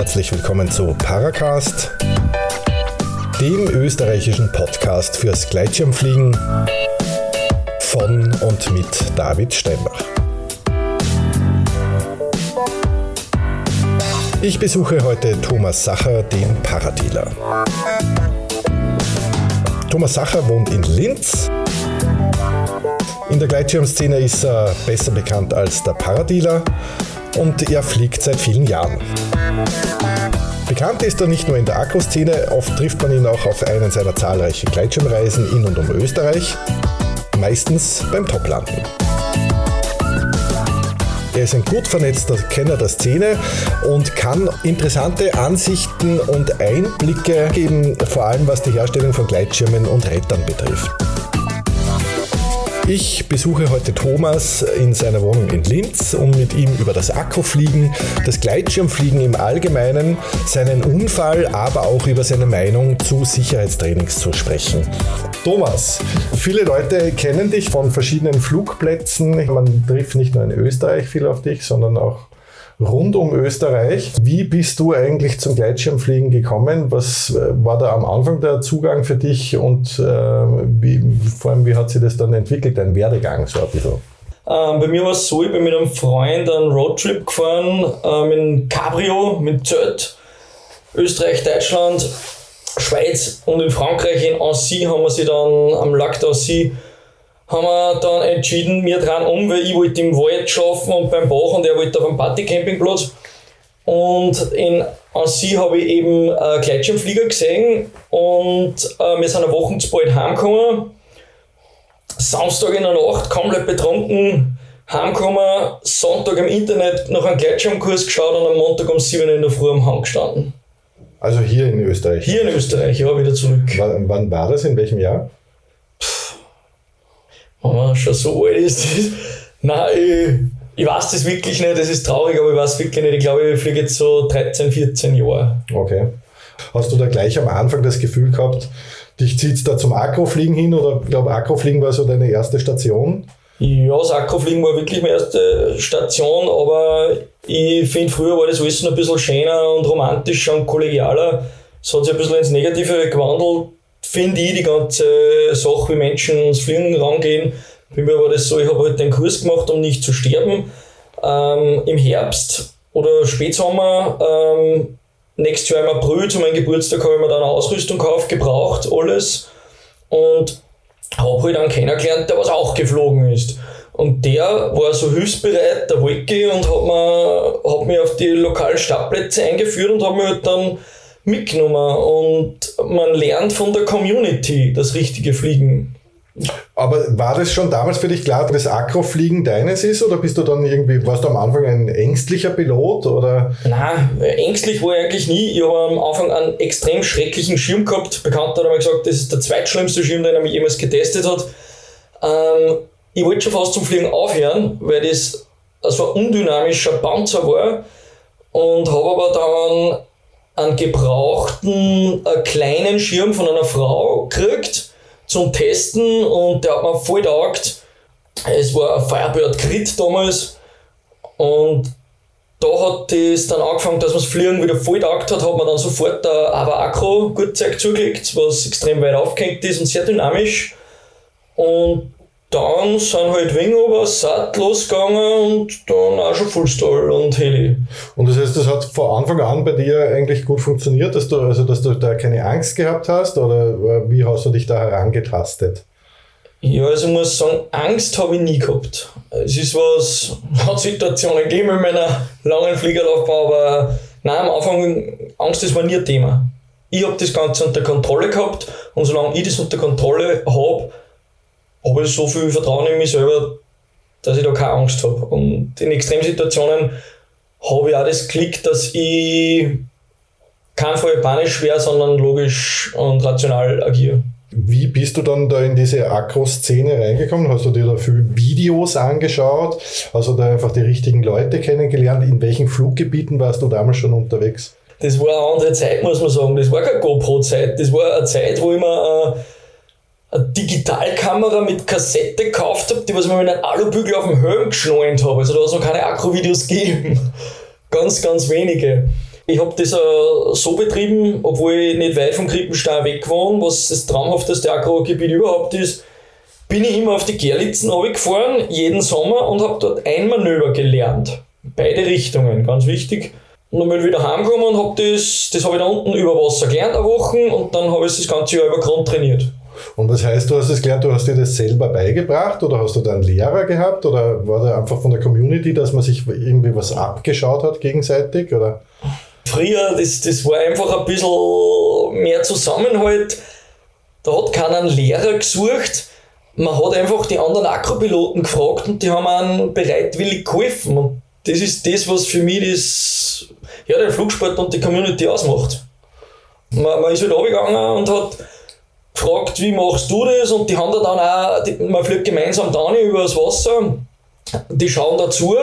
herzlich willkommen zu Paracast, dem österreichischen Podcast fürs Gleitschirmfliegen von und mit David Steinbach. Ich besuche heute Thomas Sacher, den Paradealer. Thomas Sacher wohnt in Linz. In der Gleitschirmszene ist er besser bekannt als der Paradealer und er fliegt seit vielen Jahren. Bekannt ist er nicht nur in der Akkuszene, oft trifft man ihn auch auf einen seiner zahlreichen Gleitschirmreisen in und um Österreich, meistens beim Toplanden. Er ist ein gut vernetzter Kenner der Szene und kann interessante Ansichten und Einblicke geben, vor allem was die Herstellung von Gleitschirmen und Rettern betrifft. Ich besuche heute Thomas in seiner Wohnung in Linz, um mit ihm über das Akkufliegen, das Gleitschirmfliegen im Allgemeinen, seinen Unfall, aber auch über seine Meinung zu Sicherheitstrainings zu sprechen. Thomas, viele Leute kennen dich von verschiedenen Flugplätzen. Man trifft nicht nur in Österreich viel auf dich, sondern auch rund um Österreich. Wie bist du eigentlich zum Gleitschirmfliegen gekommen? Was äh, war da am Anfang der Zugang für dich und äh, wie, vor allem, wie hat sich das dann entwickelt, dein Werdegang so ein bisschen? Ähm, bei mir war es so, ich bin mit einem Freund einen Roadtrip gefahren, äh, mit einem Cabrio, mit Zelt, Österreich, Deutschland, Schweiz und in Frankreich, in Annecy, haben wir sie dann am Lac d'Annecy haben wir dann entschieden, wir dran um, weil ich wollte im Wald schlafen und beim Bach und er wollte auf einem Partycampingplatz. Und in Annecy habe ich eben einen Gleitschirmflieger gesehen und äh, wir sind eine Woche zu bald heimgekommen. Samstag in der Nacht komplett betrunken heimgekommen, Sonntag im Internet noch einen Gleitschirmkurs geschaut und am Montag um 7 Uhr in der Früh am Hang gestanden. Also hier in Österreich? Hier in Österreich, ja, wieder zurück. W wann war das? In welchem Jahr? Oh, schon so alt ist das. Nein, ich, ich weiß das wirklich nicht, das ist traurig, aber ich weiß wirklich nicht. Ich glaube, ich fliege jetzt so 13, 14 Jahre. Okay. Hast du da gleich am Anfang das Gefühl gehabt, dich zieht es da zum Akrofliegen hin oder ich glaube, Akrofliegen war so deine erste Station? Ja, das Akrofliegen war wirklich meine erste Station, aber ich finde, früher war das alles noch ein bisschen schöner und romantischer und kollegialer. Es hat sich ein bisschen ins Negative gewandelt finde ich, die ganze Sache, wie Menschen ins Fliegen rangehen. Bei mir war das so, ich habe halt den Kurs gemacht, um nicht zu sterben. Ähm, Im Herbst oder Spätsommer, ähm, nächstes Jahr im April zu meinem Geburtstag habe ich mir dann eine Ausrüstung gekauft, gebraucht, alles. Und habe halt einen kennengelernt, der was auch geflogen ist. Und der war so hilfsbereit, der Wolki, und hat, mir, hat mich auf die lokalen Startplätze eingeführt und hat mir halt dann mitgenommen und man lernt von der Community das richtige Fliegen. Aber war das schon damals für dich klar, dass Akrofliegen deines ist oder bist du dann irgendwie, warst du am Anfang ein ängstlicher Pilot oder? Nein, ängstlich war ich eigentlich nie. Ich habe am Anfang einen extrem schrecklichen Schirm gehabt. Bekannt hat mir gesagt, das ist der zweitschlimmste Schirm, den er mich jemals getestet hat. Ähm, ich wollte schon fast zum Fliegen aufhören, weil das so ein undynamischer Panzer war und habe aber dann einen gebrauchten äh, kleinen Schirm von einer Frau gekriegt zum Testen und der hat mir voll taugt. Es war ein Firebird Crit damals und da hat das dann angefangen, dass man das Fliegen wieder voll taugt hat, hat man dann sofort ein Ava Acro Gurtzeug zugelegt, was extrem weit aufgehängt ist und sehr dynamisch. Und dann sind halt Wing über Sat losgegangen und dann auch schon Fullstall und Heli. Und das heißt, das hat von Anfang an bei dir eigentlich gut funktioniert, dass du, also dass du da keine Angst gehabt hast oder äh, wie hast du dich da herangetastet? Ja, also ich muss sagen, Angst habe ich nie gehabt. Es ist was, hat Situationen gegeben in meiner langen Fliegerlaufbahn, aber nein, am Anfang, Angst das war nie ein Thema. Ich habe das Ganze unter Kontrolle gehabt und solange ich das unter Kontrolle habe, habe ich so viel Vertrauen in mich selber, dass ich da keine Angst habe. Und in Extremsituationen habe ich auch das Klick, dass ich kein Fall panisch wäre, sondern logisch und rational agiere. Wie bist du dann da in diese Akro-Szene reingekommen? Hast du dir da viele Videos angeschaut? Hast du da einfach die richtigen Leute kennengelernt? In welchen Fluggebieten warst du damals schon unterwegs? Das war eine andere Zeit, muss man sagen. Das war keine GoPro-Zeit. Das war eine Zeit, wo ich mir äh, eine Digitalkamera mit Kassette gekauft habe, die was ich mir mit einem Alubügel auf dem Helm geschnallt habe. Also da hat es noch keine Akku-Videos gegeben. ganz, ganz wenige. Ich habe das uh, so betrieben, obwohl ich nicht weit vom Krippenstein weg wohne, was das traumhafteste Agrogebiet überhaupt ist, bin ich immer auf die Gerlitzen gefahren, jeden Sommer, und habe dort ein Manöver gelernt. Beide Richtungen, ganz wichtig. Und dann bin ich wieder heimgekommen und habe das, das habe ich da unten über Wasser gelernt, eine Woche, und dann habe ich das ganze Jahr über Grund trainiert. Und das heißt, du hast es gelernt, du hast dir das selber beigebracht oder hast du da einen Lehrer gehabt oder war da einfach von der Community, dass man sich irgendwie was abgeschaut hat gegenseitig? Oder? Früher, das, das war einfach ein bisschen mehr Zusammenhalt. Da hat keiner einen Lehrer gesucht. Man hat einfach die anderen Akropiloten gefragt und die haben einen bereitwillig geholfen. Und das ist das, was für mich das, ja, den Flugsport und die Community ausmacht. Man, man ist halt runtergegangen und hat gefragt, wie machst du das? Und die haben da dann auch, die, man fliegt gemeinsam da über das Wasser, die schauen dazu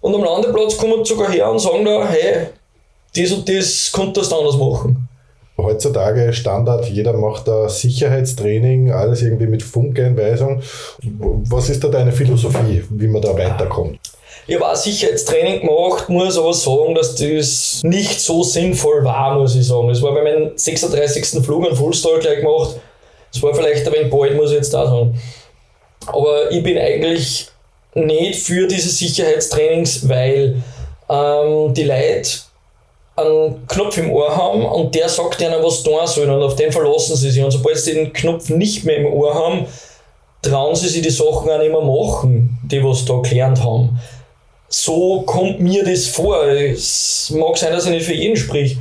und am Landeplatz kommen sogar her und sagen da, hey, das und das könntest du anders machen. Heutzutage Standard, jeder macht da Sicherheitstraining, alles irgendwie mit Funkeinweisung. Was ist da deine Philosophie, wie man da weiterkommt? Ich habe auch Sicherheitstraining gemacht, muss aber sagen, dass das nicht so sinnvoll war, muss ich sagen. Es war bei meinem 36. Flug ein Fullstall gleich gemacht. Es war vielleicht ein wenig bald, muss ich jetzt da sagen. Aber ich bin eigentlich nicht für diese Sicherheitstrainings, weil ähm, die Leute einen Knopf im Ohr haben und der sagt ihnen, was tun sollen und auf den verlassen sie sich. Und sobald sie den Knopf nicht mehr im Ohr haben, trauen sie sich die Sachen auch nicht mehr machen, die was da gelernt haben. So kommt mir das vor. Es mag sein, dass ich nicht für jeden sprich.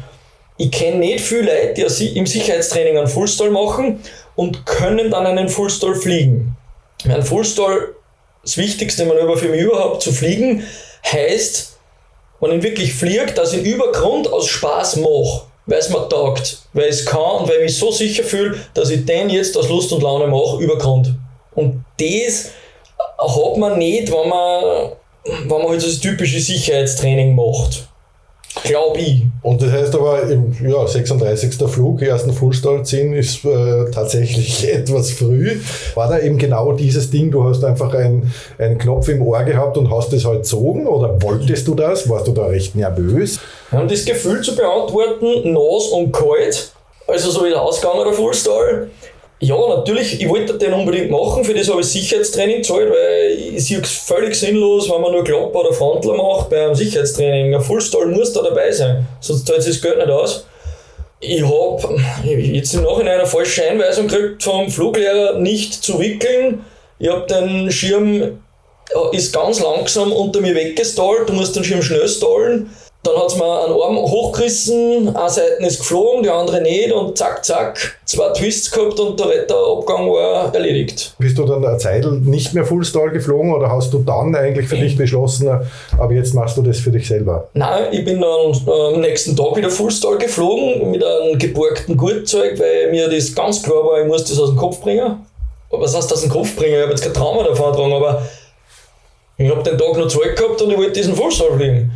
Ich kenne nicht viele Leute, die im Sicherheitstraining einen Fullstall machen und können dann einen Fullstall fliegen. Ein Fullstall, das wichtigste Manöver für mich überhaupt zu fliegen, heißt, wenn ich wirklich fliegt, dass ich über Grund aus Spaß mache, weil es mir taugt, weil ich es kann und weil ich mich so sicher fühle, dass ich den jetzt aus Lust und Laune mache, über Grund. Und das hat man nicht, wenn man, wenn man halt so das typische Sicherheitstraining macht. Glaube ich. Und das heißt aber, im ja, 36. Flug, ersten Fullstall ziehen, ist äh, tatsächlich etwas früh. War da eben genau dieses Ding, du hast einfach ein, einen Knopf im Ohr gehabt und hast es halt gezogen oder wolltest du das? Warst du da recht nervös? Um das Gefühl zu beantworten, nass und kalt, also so ausgegangen der Fullstall, ja, natürlich, ich wollte den unbedingt machen, für das habe ich Sicherheitstraining gezahlt, weil ich sehe es völlig sinnlos, wenn man nur Klapper oder Frontler macht bei einem Sicherheitstraining. Ein Fullstall muss da dabei sein, sonst zahlt sich das Geld nicht aus. Ich habe jetzt im Nachhinein eine falsche Einweisung gekriegt vom Fluglehrer, nicht zu wickeln. Ich habe den Schirm, ist ganz langsam unter mir weggestallt, du musst den Schirm schnell stallen. Dann hat es mir einen Arm hochgerissen, eine Seite ist geflogen, die andere nicht und zack, zack, zwei Twists gehabt und der Retterabgang war erledigt. Bist du dann eine Zeit nicht mehr Fullstall geflogen oder hast du dann eigentlich für dich beschlossen, aber jetzt machst du das für dich selber? Nein, ich bin dann äh, am nächsten Tag wieder Fullstall geflogen mit einem geborgten Gurtzeug, weil mir das ganz klar war, ich muss das aus dem Kopf bringen. Was heißt aus dem Kopf bringen? Ich habe jetzt kein Trauma davon getragen, aber ich habe den Tag noch Zeug gehabt und ich wollte diesen Fullstall fliegen.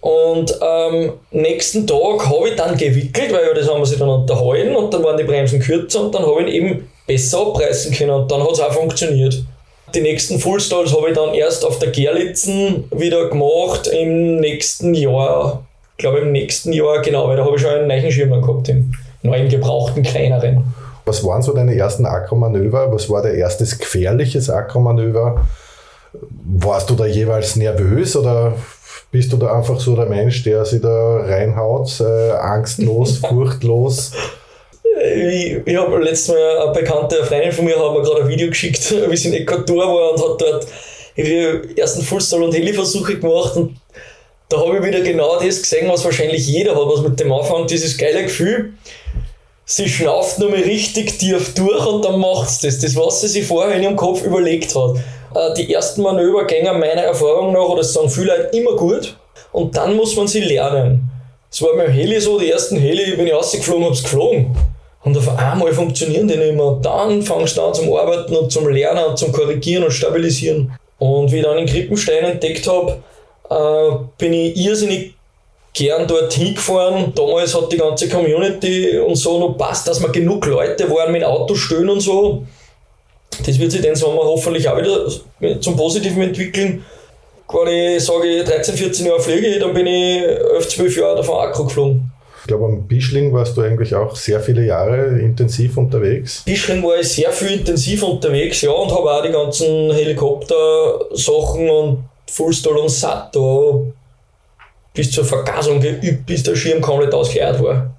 Und ähm, nächsten Tag habe ich dann gewickelt, weil das haben wir sich dann unterhalten und dann waren die Bremsen kürzer und dann habe ich ihn eben besser abreißen können und dann hat es auch funktioniert. Die nächsten Fullstalls habe ich dann erst auf der Gerlitzen wieder gemacht im nächsten Jahr. Ich glaube im nächsten Jahr, genau, weil da habe ich schon einen neuen Schirm gehabt, den neuen gebrauchten, kleineren. Was waren so deine ersten Akromanöver? Was war der erste gefährliches Akromanöver? Warst du da jeweils nervös oder bist du da einfach so der Mensch, der sich da reinhaut, äh, angstlos, furchtlos? Ich, ich habe letztes Mal eine bekannte Freundin von mir hat mir gerade ein Video geschickt, wie sie in Ecuador war und hat dort ihre ersten Fullstall- und Heli-Versuche gemacht und da habe ich wieder genau das gesehen, was wahrscheinlich jeder hat, was mit dem Anfang, dieses geile Gefühl, sie schnauft nur mal richtig tief durch und dann macht es das. Das, was sie sich vorher in ihrem Kopf überlegt hat. Äh, die ersten Manöver gehen meiner Erfahrung nach, oder sagen viele Leute, immer gut. Und dann muss man sie lernen. Es war beim Heli so, die ersten Heli bin ich rausgeflogen, hab's geflogen. Und auf einmal funktionieren die nicht mehr. Dann fangst du an zum Arbeiten und zum Lernen und zum Korrigieren und Stabilisieren. Und wie ich dann in Krippenstein entdeckt habe, äh, bin ich irrsinnig gern dorthin gefahren. Damals hat die ganze Community und so noch passt, dass wir genug Leute waren mit Autostellen und so. Das wird sich den Sommer hoffentlich auch wieder zum Positiven entwickeln. wenn ich sage, 13, 14 Jahre fliege, dann bin ich 11, 12 Jahre davon Akku geflogen. Ich glaube, am Bischling warst du eigentlich auch sehr viele Jahre intensiv unterwegs. Bischling war ich sehr viel intensiv unterwegs, ja, und habe auch die ganzen Helikopter-Sachen und Fullstall und Sat da bis zur Vergasung geübt, bis der Schirm komplett ausgeleert war.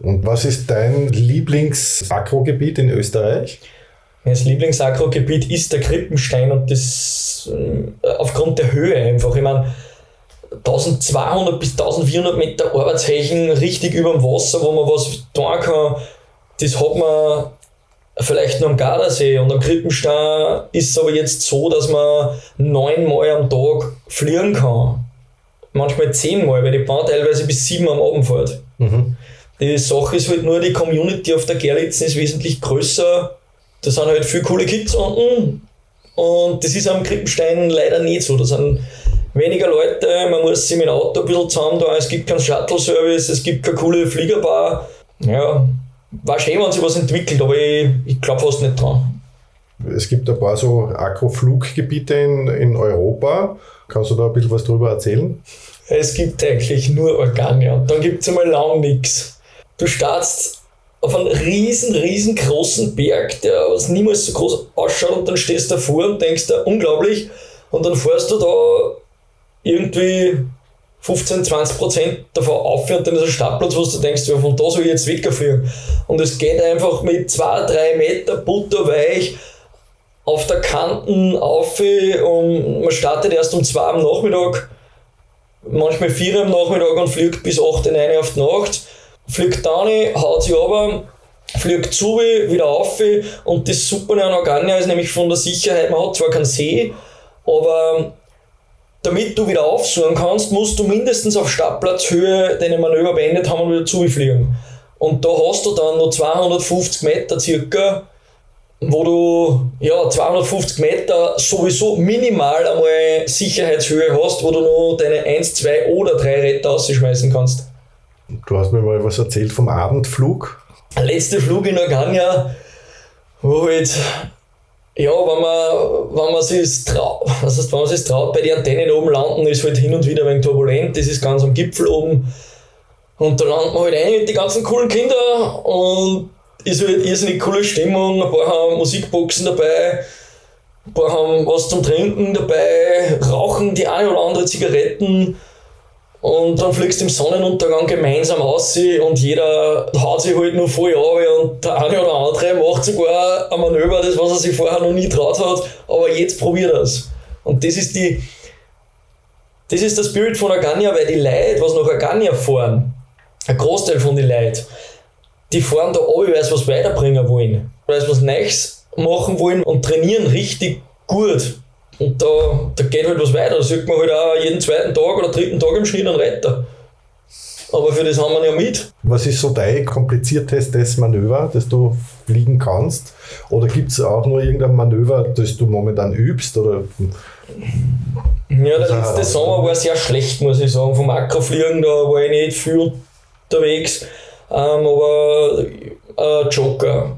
Und was ist dein Lieblings-Akrogebiet in Österreich? Mein Lieblings-Akrogebiet ist der Krippenstein und das äh, aufgrund der Höhe einfach. Ich meine, 1200 bis 1400 Meter Arbeitsheichen richtig über dem Wasser, wo man was tun kann, das hat man vielleicht nur am Gardasee und am Krippenstein ist es aber jetzt so, dass man neunmal am Tag fliegen kann. Manchmal zehnmal, weil die Bahn teilweise bis sieben am Abend fährt. Mhm. Die Sache ist halt nur, die Community auf der Gerlitzen ist wesentlich größer. Da sind halt viele coole Kids unten. Und das ist am Krippenstein leider nicht so. Da sind weniger Leute, man muss sich mit dem Auto ein bisschen zusammen da. Es gibt keinen Shuttle-Service, es gibt keine coole Fliegerbar. Ja, war schön, wenn sich was entwickelt, aber ich, ich glaube fast nicht dran. Es gibt ein paar so Akkufluggebiete in, in Europa. Kannst du da ein bisschen was drüber erzählen? Es gibt eigentlich nur Organia. Dann gibt es einmal lang nichts. Du startest auf einen riesen, riesengroßen Berg, der was niemals so groß ausschaut und dann stehst du davor und denkst da, unglaublich, und dann fährst du da irgendwie 15, 20 Prozent davon auf und dann ist ein Startplatz, wo du denkst, ja, von da soll ich jetzt wegfliegen. Und es geht einfach mit 2, 3 Meter butterweich auf der Kanten auf und man startet erst um 2 am Nachmittag, manchmal 4 am Nachmittag und fliegt bis 8, 9 auf die Nacht fliegt da rein, haut sich runter, fliegt zu, wieder auf und das Super an Organia ist nämlich von der Sicherheit, man hat zwar keinen See, aber damit du wieder aufsuchen kannst, musst du mindestens auf Startplatzhöhe deine Manöver beendet haben und wieder zufliegen. Und da hast du dann noch 250 Meter circa, wo du ja 250 Meter sowieso minimal einmal Sicherheitshöhe hast, wo du noch deine 1, 2 oder 3 Retter ausschmeißen kannst. Du hast mir mal was erzählt vom Abendflug. Der letzte Flug in Organia, wo halt, ja, wenn man, wenn man sich traut, was heißt, wenn man sich traut, bei den Antennen oben landen, ist halt hin und wieder ein wenig turbulent, das ist ganz am Gipfel oben. Und da landen wir halt ein mit den ganzen coolen Kindern und ist halt irrsinnig coole Stimmung, ein paar haben Musikboxen dabei, ein paar haben was zum Trinken dabei, rauchen die eine oder andere Zigaretten und dann fliegst du im Sonnenuntergang gemeinsam aus und jeder haut sich halt nur voll auf und der eine oder andere macht sogar ein Manöver, das was er sich vorher noch nie traut hat, aber jetzt probiert er es. Und das ist die, das ist der Spirit von Agania, weil die Leute, was nach Agania fahren, ein Großteil von den Leuten, die fahren da alle, weil sie was weiterbringen wollen, weil sie was Neues machen wollen und trainieren richtig gut. Und da, da geht halt was weiter. Da sieht man halt auch jeden zweiten Tag oder dritten Tag im Schnitt einen Retter. Aber für das haben wir ja mit. Was ist so dein kompliziertestes Manöver, das du fliegen kannst? Oder gibt es auch nur irgendein Manöver, das du momentan übst? Oder ja, der letzte Sommer war sehr schlecht, muss ich sagen. Vom Akrofliegen, da war ich nicht viel unterwegs. Ähm, aber äh, Joker.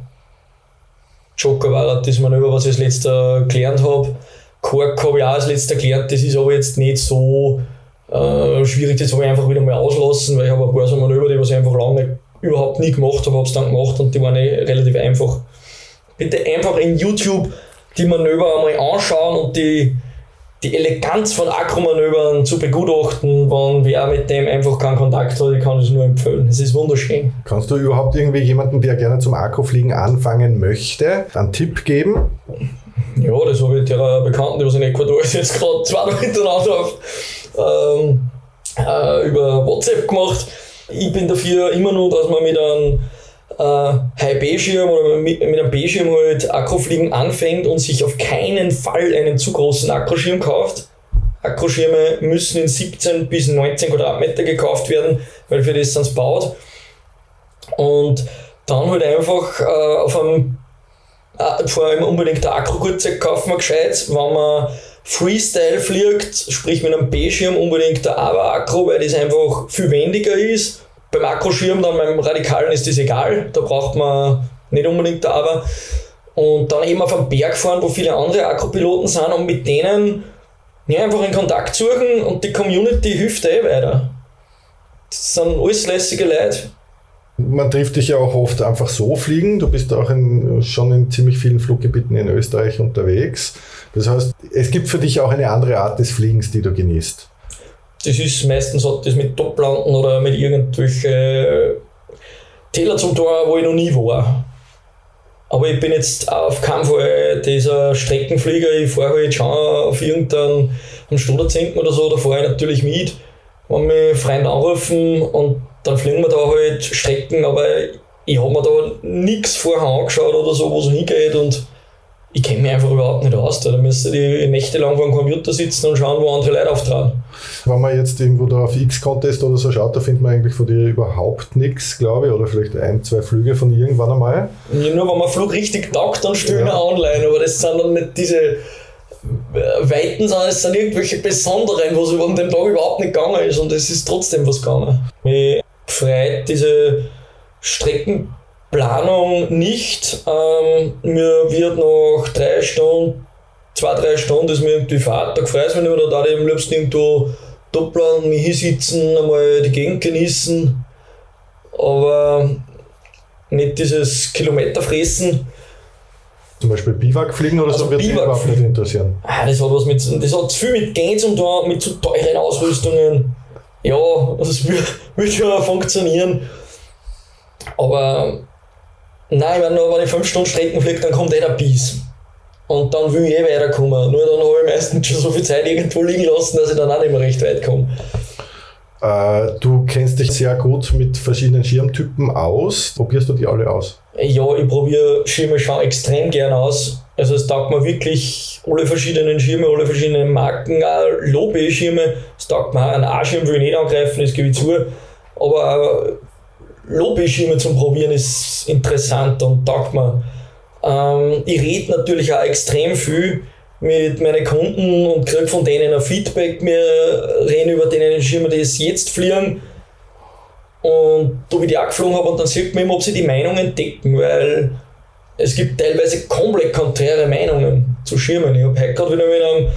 Joker war das Manöver, was ich als letzter gelernt habe. Kork habe ich auch als letzter gelernt, das ist aber jetzt nicht so äh, schwierig, das habe ich einfach wieder mal auslassen, weil ich habe ein paar so Manöver, die was ich einfach lange überhaupt nie gemacht habe, habe es dann gemacht und die waren eh relativ einfach. Bitte einfach in YouTube die Manöver einmal anschauen und die, die Eleganz von Akromanövern zu begutachten, wenn wer mit dem einfach keinen Kontakt hat, ich kann es nur empfehlen. Es ist wunderschön. Kannst du überhaupt irgendwie jemanden, der gerne zum Akrofliegen anfangen möchte, einen Tipp geben? Ja, das habe ich der Bekannten, die was in Ecuador ist, jetzt gerade zweimal hintereinander auf, ähm, äh, über WhatsApp gemacht. Ich bin dafür immer nur, dass man mit einem äh, High-B-Schirm oder mit, mit einem B-Schirm halt Akrofliegen anfängt und sich auf keinen Fall einen zu großen Akkuschirm kauft. Akkuschirme müssen in 17 bis 19 Quadratmeter gekauft werden, weil für das sonst baut. Und dann halt einfach äh, auf einem vor allem unbedingt der Akku-Gurtzeug kaufen wir gescheit. Wenn man Freestyle fliegt, sprich mit einem B-Schirm, unbedingt der AVA-Akku, weil das einfach viel wendiger ist. Beim Akkuschirm, dann beim Radikalen ist das egal, da braucht man nicht unbedingt der AVA. Und dann eben auf einem Berg fahren, wo viele andere Akkupiloten sind und mit denen Ja, einfach in Kontakt suchen und die Community hilft eh weiter. Das sind alles lässige Leute. Man trifft dich ja auch oft einfach so fliegen. Du bist auch in, schon in ziemlich vielen Fluggebieten in Österreich unterwegs. Das heißt, es gibt für dich auch eine andere Art des Fliegens, die du genießt. Das ist meistens hat das mit Toplanden oder mit irgendwelchen Täler zum Tor, wo ich noch nie war. Aber ich bin jetzt auf keinen Fall dieser Streckenflieger. Ich fahre halt schon auf irgendeinen Stundenzinken oder so, da fahre ich natürlich mit, wenn mich Freunde anrufen und dann fliegen wir da halt Strecken, aber ich habe mir da nichts vorher angeschaut oder so, wo es hingeht und ich kenne mich einfach überhaupt nicht aus. Da müsste ich nächtelang vor dem Computer sitzen und schauen, wo andere Leute auftragen. Wenn man jetzt irgendwo da auf X-Contest oder so schaut, da findet man eigentlich von dir überhaupt nichts, glaube ich, oder vielleicht ein, zwei Flüge von irgendwann einmal. Ja, nur wenn man Flug richtig taugt, dann stellen ja. online, aber das sind dann nicht diese äh, Weiten, sondern es sind irgendwelche besonderen, wo es an dem Tag überhaupt nicht gegangen ist und es ist trotzdem was gegangen. Mich freut diese Strecken Planung nicht. Ähm, mir wird nach drei Stunden, zwei, drei Stunden, ist mir irgendwie Fahrt, da freut mich nicht mehr, da ich am liebsten irgendwo doppeln, mich hinsitzen, einmal die Gegend genießen. Aber nicht dieses Kilometerfressen. Zum Beispiel Biwak fliegen oder also so wird überhaupt nicht interessieren. Ah, das hat was mit, das hat viel mit Geld tun, mit zu teuren Ausrüstungen. Ja, das wird, wird schon funktionieren. Aber Nein, wenn, wenn ich fünf Stunden Strecken fliege, dann kommt eh der Bies. Und dann will ich eh weiterkommen. Nur dann habe ich meistens schon so viel Zeit irgendwo liegen lassen, dass ich dann auch nicht mehr recht weit komme. Äh, du kennst dich sehr gut mit verschiedenen Schirmtypen aus. Probierst du die alle aus? Ja, ich probiere Schirme schon extrem gern aus. Also es taugt mir wirklich alle verschiedenen Schirme, alle verschiedenen Marken, auch Lobe-Schirme. Es taugt mir einen A-Schirm, will ich nicht angreifen, das gebe ich zu. Aber Lobbyschirme zum Probieren ist interessant und taugt mir. Ähm, ich rede natürlich auch extrem viel mit meinen Kunden und kriege von denen ein Feedback. Wir reden über denen Schirme, die es jetzt fliegen. Und da wie die auch geflogen habe, und dann sieht man immer, ob sie die Meinungen decken, weil es gibt teilweise komplett konträre Meinungen zu Schirmen. Ich habe heute gerade wieder mit einem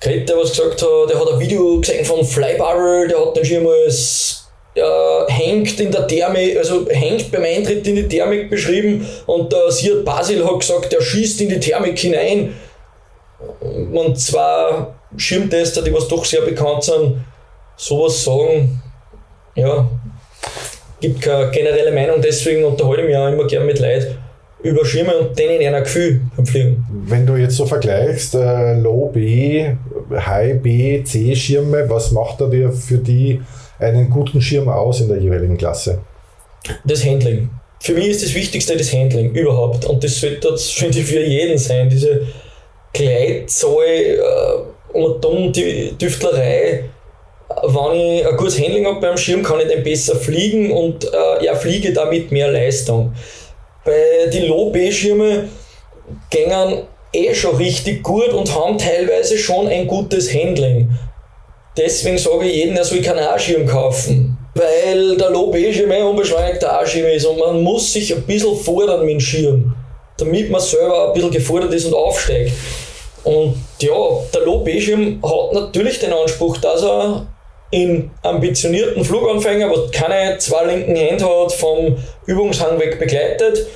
geredet, der was gesagt hat, der hat ein Video gesehen von Flybarrel, der hat den Schirm als äh, hängt in der Thermik, also hängt beim Eintritt in die Thermik beschrieben und der Siert Basil hat gesagt, er schießt in die Thermik hinein. Und zwei Schirmtester, die was doch sehr bekannt sind, sowas sagen, ja, gibt keine generelle Meinung, deswegen unterhalte ich mich auch immer gerne mit Leuten über Schirme und denen einer Gefühl beim Fliegen. Wenn du jetzt so vergleichst, äh, Low B, High B, C Schirme, was macht er dir für die einen guten Schirm aus in der jeweiligen Klasse? Das Handling. Für mich ist das Wichtigste das Handling überhaupt. Und das sollte das finde ich für jeden sein. Diese Gleitzahl äh, und dumm die Düftlerei. Wenn ich ein gutes Handling habe beim Schirm, kann ich dann besser fliegen und äh, ja, fliege damit mehr Leistung. Bei den Low-B-Schirmen gängen eh schon richtig gut und haben teilweise schon ein gutes Handling. Deswegen sage ich jedem, er soll keinen A-Schirm kaufen. Weil der Lob eh schon mehr unbeschleunigter A-Schirm ist und man muss sich ein bisschen fordern mit dem Schirm, damit man selber ein bisschen gefordert ist und aufsteigt. Und ja, der Lob schirm hat natürlich den Anspruch, dass er in ambitionierten Fluganfänger, was keine zwei linken Hände hat, vom Übungshang weg begleitet.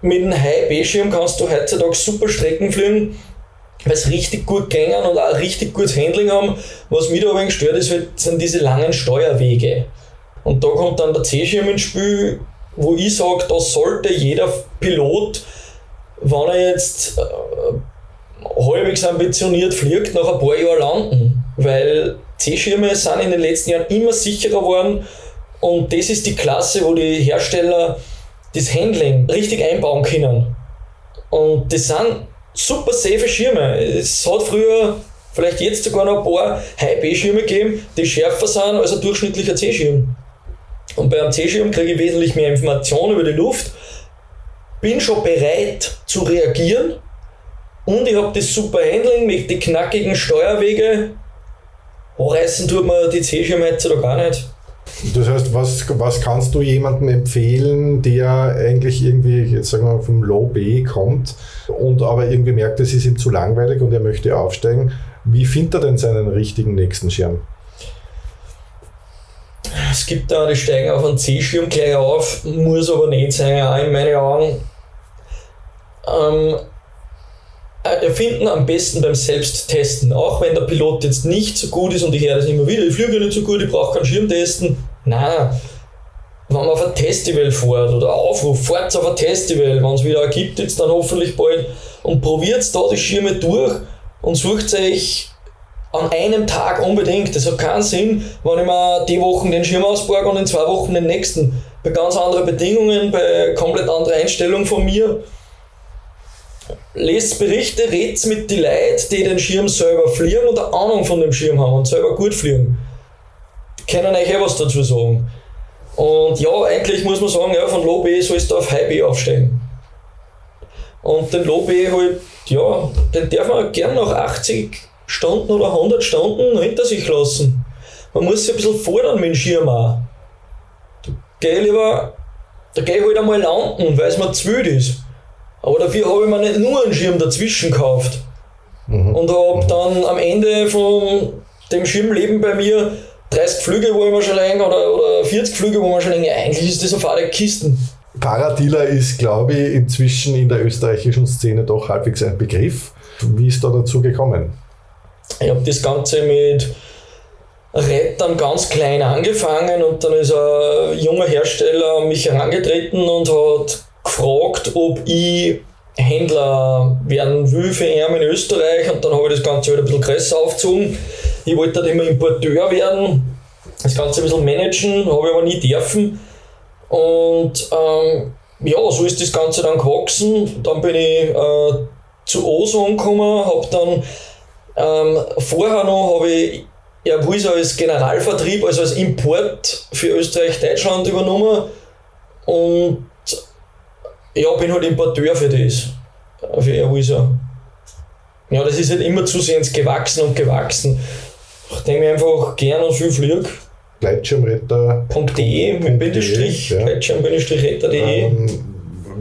Mit dem High B-Schirm kannst du heutzutage super Strecken fliegen weil es richtig gut gängen und auch richtig gutes Handling haben. Was mich da aber stört, ist halt, sind diese langen Steuerwege. Und da kommt dann der C-Schirm ins Spiel, wo ich sage, da sollte jeder Pilot, wenn er jetzt äh, halbwegs ambitioniert fliegt, nach ein paar Jahren landen. Weil C-Schirme sind in den letzten Jahren immer sicherer geworden und das ist die Klasse, wo die Hersteller das Handling richtig einbauen können. Und das sind super safe Schirme. Es hat früher, vielleicht jetzt sogar noch ein paar High-B-Schirme gegeben, die schärfer sind als ein durchschnittlicher C-Schirm. Und bei einem C-Schirm kriege ich wesentlich mehr Informationen über die Luft, bin schon bereit zu reagieren und ich habe das super Handling mit den knackigen Steuerwege. Anreißen tut man die C-Schirme heutzutage gar nicht. Das heißt, was, was kannst du jemandem empfehlen, der eigentlich irgendwie, jetzt sagen wir mal, vom Low B kommt und aber irgendwie merkt, es ist ihm zu langweilig und er möchte aufsteigen? Wie findet er denn seinen richtigen nächsten Schirm? Es gibt da, die steigen auf einen C-Schirm gleich auf, muss aber nicht sein, auch in meinen Augen. Ähm, äh, erfinden am besten beim Selbsttesten. Auch wenn der Pilot jetzt nicht so gut ist und ich höre das immer wieder, ich fliege nicht so gut, ich brauche keinen Schirm testen. Nein, wenn man auf ein Festival fährt oder Aufruf, fahrt auf ein Festival, wenn es wieder gibt, jetzt dann hoffentlich bald und probiert da die Schirme durch und sucht euch an einem Tag unbedingt. Das hat keinen Sinn, wenn ich mir die Wochen den Schirm ausborge und in zwei Wochen den nächsten. Bei ganz anderen Bedingungen, bei komplett anderer Einstellung von mir. Lest Berichte, redet mit den Leuten, die den Schirm selber fliegen und Ahnung von dem Schirm haben und selber gut fliegen. Die können euch eh was dazu sagen. Und ja, eigentlich muss man sagen, ja, von Low B sollst du auf High B aufsteigen. Und den Low B halt, ja, den darf man gern nach 80 Stunden oder 100 Stunden hinter sich lassen. Man muss sich ein bisschen fordern mit dem Schirm auch. Da geh lieber, da geh ich halt einmal landen, weil es mir zu ist. Aber dafür habe ich mir nicht nur einen Schirm dazwischen gekauft. Mhm. Und habe dann am Ende von dem Schirmleben bei mir 30 Flüge, wo ich mir schon länger oder, oder 40 Flüge, wo man schon länger, eigentlich ist das auf alle Kisten. Paradealer ist, glaube ich, inzwischen in der österreichischen Szene doch halbwegs ein Begriff. Wie ist da dazu gekommen? Ich habe das Ganze mit Rettern ganz klein angefangen und dann ist ein junger Hersteller an mich herangetreten und hat gefragt, ob ich Händler werden will für ihn in Österreich und dann habe ich das Ganze wieder ein bisschen größer aufgezogen. Ich wollte dann immer Importeur werden, das Ganze ein bisschen managen, habe ich aber nie dürfen. Und ähm, ja, so ist das Ganze dann gewachsen. Dann bin ich äh, zu Ozon gekommen, habe dann ähm, vorher noch habe ich Airbus als Generalvertrieb, also als Import für Österreich-Deutschland übernommen und ja, bin halt Importeur für das, für Airwisa. Ja, das ist halt immer zusehends gewachsen und gewachsen. Nachdem ich einfach gerne und viel fliege. Gleitschirmretter.de mit Bindestrich, ja. Gleitschirm-retter.de. Ähm,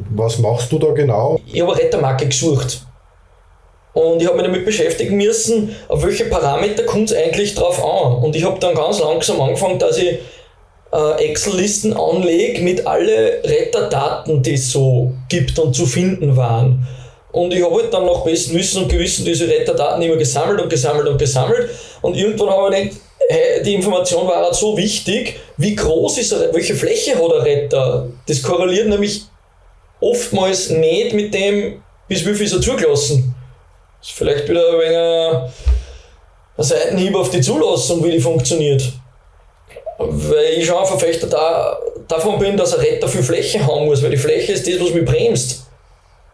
was machst du da genau? Ich habe eine Rettermarke gesucht. Und ich habe mich damit beschäftigen müssen, auf welche Parameter kommt es eigentlich drauf an. Und ich habe dann ganz langsam angefangen, dass ich Excel-Listen anlege mit alle Retterdaten, die es so gibt und zu finden waren. Und ich habe halt dann nach bestem Wissen und Gewissen diese Retterdaten immer gesammelt und gesammelt und gesammelt. Und irgendwann habe ich gedacht, hey, die Information war halt so wichtig, wie groß ist er, welche Fläche hat der Retter. Das korreliert nämlich oftmals nicht mit dem, bis wie viel ist er zugelassen. Das ist vielleicht wieder ein wenig ein Seitenhieb auf die Zulassung, wie die funktioniert. Weil ich schon ein Verfechter da, davon bin, dass ein Retter viel Fläche haben muss, weil die Fläche ist das, was mich bremst.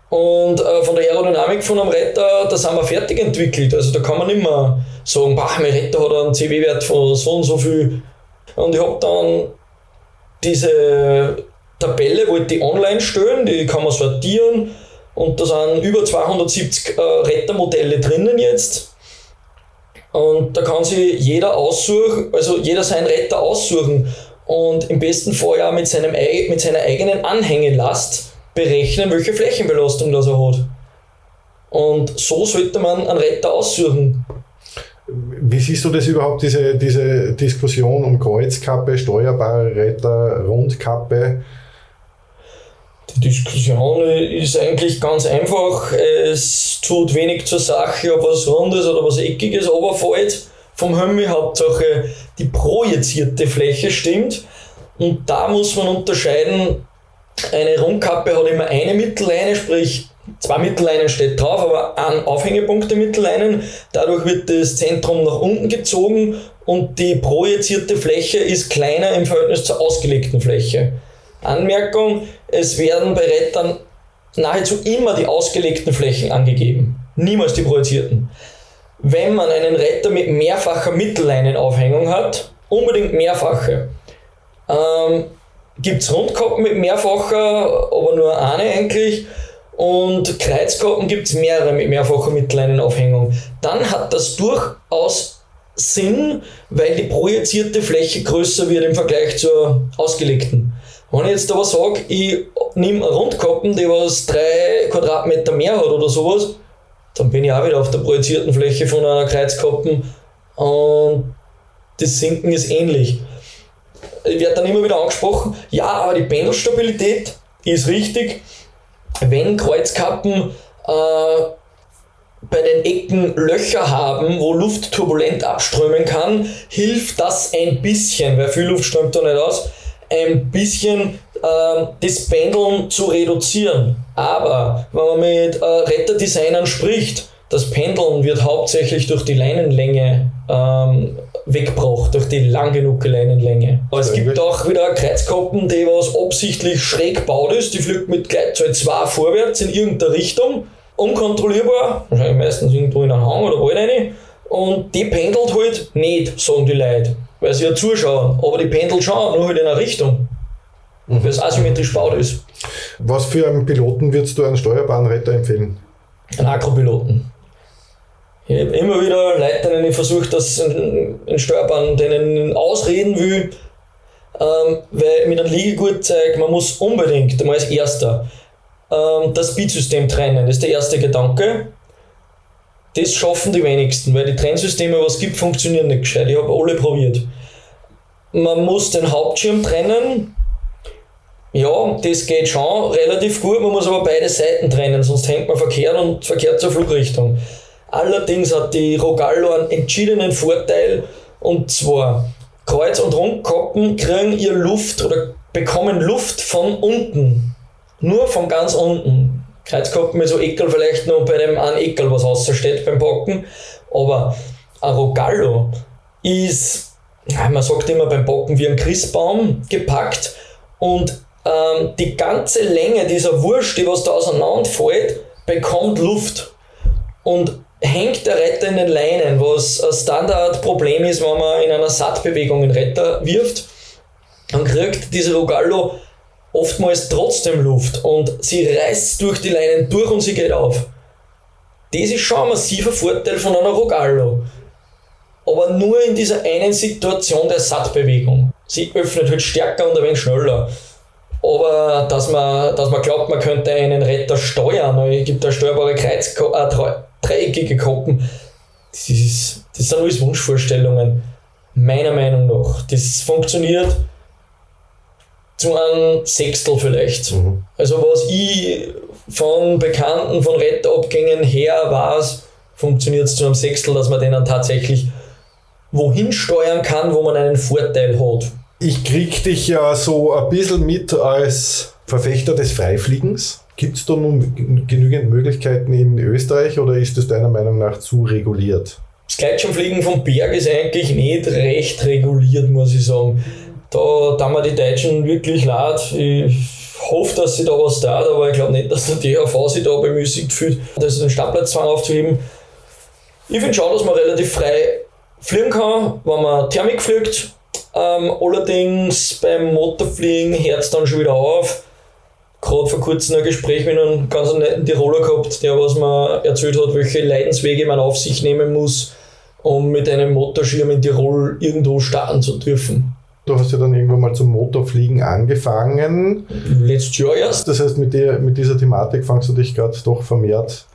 Und äh, von der Aerodynamik von einem Retter, da sind wir fertig entwickelt. Also da kann man nicht mehr sagen, bah, mein Retter hat einen CW-Wert von so und so viel. Und ich habe dann diese Tabelle, wollte ich online stellen, die kann man sortieren und da sind über 270 äh, Rettermodelle drinnen jetzt. Und da kann sich jeder aussuchen, also jeder seinen Retter aussuchen und im besten Fall ja mit, seinem, mit seiner eigenen Anhängelast berechnen, welche Flächenbelastung das er hat. Und so sollte man einen Retter aussuchen. Wie siehst du das überhaupt, diese, diese Diskussion um Kreuzkappe, steuerbare Retter, Rundkappe? Die Diskussion ist eigentlich ganz einfach. Es tut wenig zur Sache, ob was Rundes oder was Eckiges runterfällt vom Himmel. Hauptsache die projizierte Fläche stimmt. Und da muss man unterscheiden, eine Rundkappe hat immer eine Mittelleine, sprich zwei Mittelleinen steht drauf, aber ein Aufhängepunkt der Mittelleinen. Dadurch wird das Zentrum nach unten gezogen und die projizierte Fläche ist kleiner im Verhältnis zur ausgelegten Fläche. Anmerkung, es werden bei Rettern nahezu immer die ausgelegten Flächen angegeben, niemals die projizierten. Wenn man einen Retter mit mehrfacher Mittelleinenaufhängung hat, unbedingt mehrfache, ähm, gibt es Rundkappen mit mehrfacher, aber nur eine eigentlich. Und Kreuzkappen gibt es mehrere mit mehrfacher Mittelleinenaufhängung. Dann hat das durchaus Sinn, weil die projizierte Fläche größer wird im Vergleich zur ausgelegten. Wenn ich jetzt aber sage, ich nehme eine Rundkappen, die was 3 Quadratmeter mehr hat oder sowas, dann bin ich auch wieder auf der projizierten Fläche von einer Kreuzkappen und das Sinken ist ähnlich. Ich werde dann immer wieder angesprochen, ja, aber die Pendelstabilität ist richtig. Wenn Kreuzkappen äh, bei den Ecken Löcher haben, wo Luft turbulent abströmen kann, hilft das ein bisschen, weil viel Luft strömt da nicht aus, ein bisschen äh, das Pendeln zu reduzieren. Aber wenn man mit äh, Retterdesignern spricht, das Pendeln wird hauptsächlich durch die Leinenlänge ähm, weggebracht, durch die lang genug Leinenlänge. Aber es gibt auch wieder Kreuzkappen, die was absichtlich schräg gebaut ist, die fliegt mit Gleitzahl 2 vorwärts in irgendeine Richtung, unkontrollierbar, wahrscheinlich meistens irgendwo in einen Hang oder Wald rein, und die pendelt halt nicht, sagen die Leute, weil sie ja zuschauen, aber die pendelt schon, nur halt in eine Richtung. Mhm. Weil es asymmetrisch gebaut ist. Was für einen Piloten würdest du einen steuerbaren Retter empfehlen? Einen Akropiloten. Ich habe immer wieder Leute, denen ich versuche, das in, in Steuerbahn denen ausreden will, ähm, weil mit einem Liegegurt zeigt, man muss unbedingt, einmal als erster, ähm, das Beatsystem trennen. Das ist der erste Gedanke. Das schaffen die wenigsten, weil die Trennsysteme, was es gibt, funktionieren nicht gescheit. Ich habe alle probiert. Man muss den Hauptschirm trennen. Ja, das geht schon relativ gut, man muss aber beide Seiten trennen, sonst hängt man verkehrt und verkehrt zur Flugrichtung. Allerdings hat die Rogallo einen entschiedenen Vorteil und zwar Kreuz- und Rundkappen kriegen ihr Luft oder bekommen Luft von unten. Nur von ganz unten. Kreuzkappen mit so Eckel vielleicht noch bei dem einen Eckel, was außersteht beim Backen. Aber ein Rogallo ist, man sagt immer beim Backen wie ein Christbaum gepackt und ähm, die ganze Länge dieser Wurst, die was da auseinanderfällt, bekommt Luft. Und hängt der Retter in den Leinen, was ein Standardproblem ist, wenn man in einer Sattbewegung den Retter wirft, dann kriegt diese Rogallo oftmals trotzdem Luft und sie reißt durch die Leinen durch und sie geht auf. Das ist schon ein massiver Vorteil von einer Rogallo. Aber nur in dieser einen Situation der Sattbewegung. Sie öffnet halt stärker und ein wenig schneller. Aber dass man, dass man glaubt, man könnte einen Retter steuern, es gibt da steuerbare Kreuz, äh, dreieckige Koppen, das, ist, das sind alles Wunschvorstellungen. Meiner Meinung nach. Das funktioniert zu einem Sechstel vielleicht. Mhm. Also was ich von Bekannten, von Retterabgängen her weiß, funktioniert es zu einem Sechstel, dass man den dann tatsächlich wohin steuern kann, wo man einen Vorteil hat. Ich krieg dich ja so ein bisschen mit als Verfechter des Freifliegens. Gibt es da nun genügend Möglichkeiten in Österreich oder ist es deiner Meinung nach zu reguliert? Das Gleitschirmfliegen vom Berg ist eigentlich nicht recht reguliert, muss ich sagen. Da tun mir die Deutschen wirklich leid. Ich hoffe, dass sie da was da aber ich glaube nicht, dass der DHV sich da bemüßigt fühlt, das den Startplatzzwang aufzuheben. Ich finde schon, dass man relativ frei fliegen kann, wenn man Thermik fliegt. Ähm, allerdings beim Motorfliegen hört es dann schon wieder auf gerade vor kurzem ein Gespräch mit einem ganz netten Tiroler gehabt, der was mir erzählt hat, welche Leidenswege man auf sich nehmen muss, um mit einem Motorschirm in Tirol irgendwo starten zu dürfen. Du hast ja dann irgendwann mal zum Motorfliegen angefangen. Letztes Jahr erst. Das heißt, mit, der, mit dieser Thematik fangst du dich gerade doch vermehrt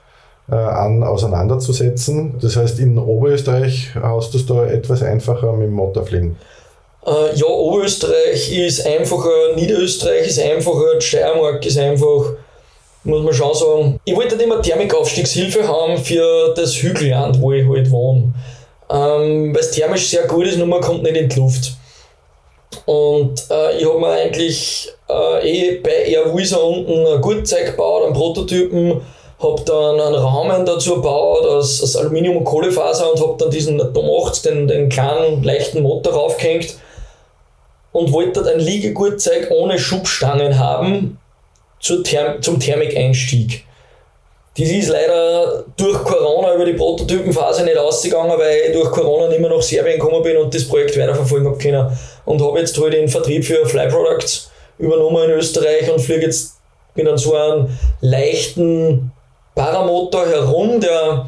äh, an, auseinanderzusetzen. Das heißt, in Oberösterreich hast du es da etwas einfacher mit dem Motorfliegen. Äh, ja, Oberösterreich ist einfacher, Niederösterreich ist einfacher, Steiermark ist einfach, muss man schon sagen. Ich wollte halt immer Thermikaufstiegshilfe haben für das Hügelland, wo ich halt wohne. Ähm, Weil es thermisch sehr gut ist, nur man kommt nicht in die Luft. Und äh, ich habe mir eigentlich äh, eh bei Airwuisa unten ein Gutzeug gebaut, einen Prototypen, habe dann einen Rahmen dazu gebaut aus, aus Aluminium und Kohlefaser und habe dann diesen Atom 8, den, den kleinen leichten Motor raufgehängt und wollte ein Liegegurtzeug ohne Schubstangen haben zur Therm zum Thermikeinstieg. Das ist leider durch Corona über die Prototypenphase nicht ausgegangen, weil ich durch Corona nicht mehr nach Serbien gekommen bin und das Projekt weiterverfolgen habe können. Und habe jetzt halt den Vertrieb für Fly Products übernommen in Österreich und fliege jetzt mit einem so einem leichten Paramotor herum, der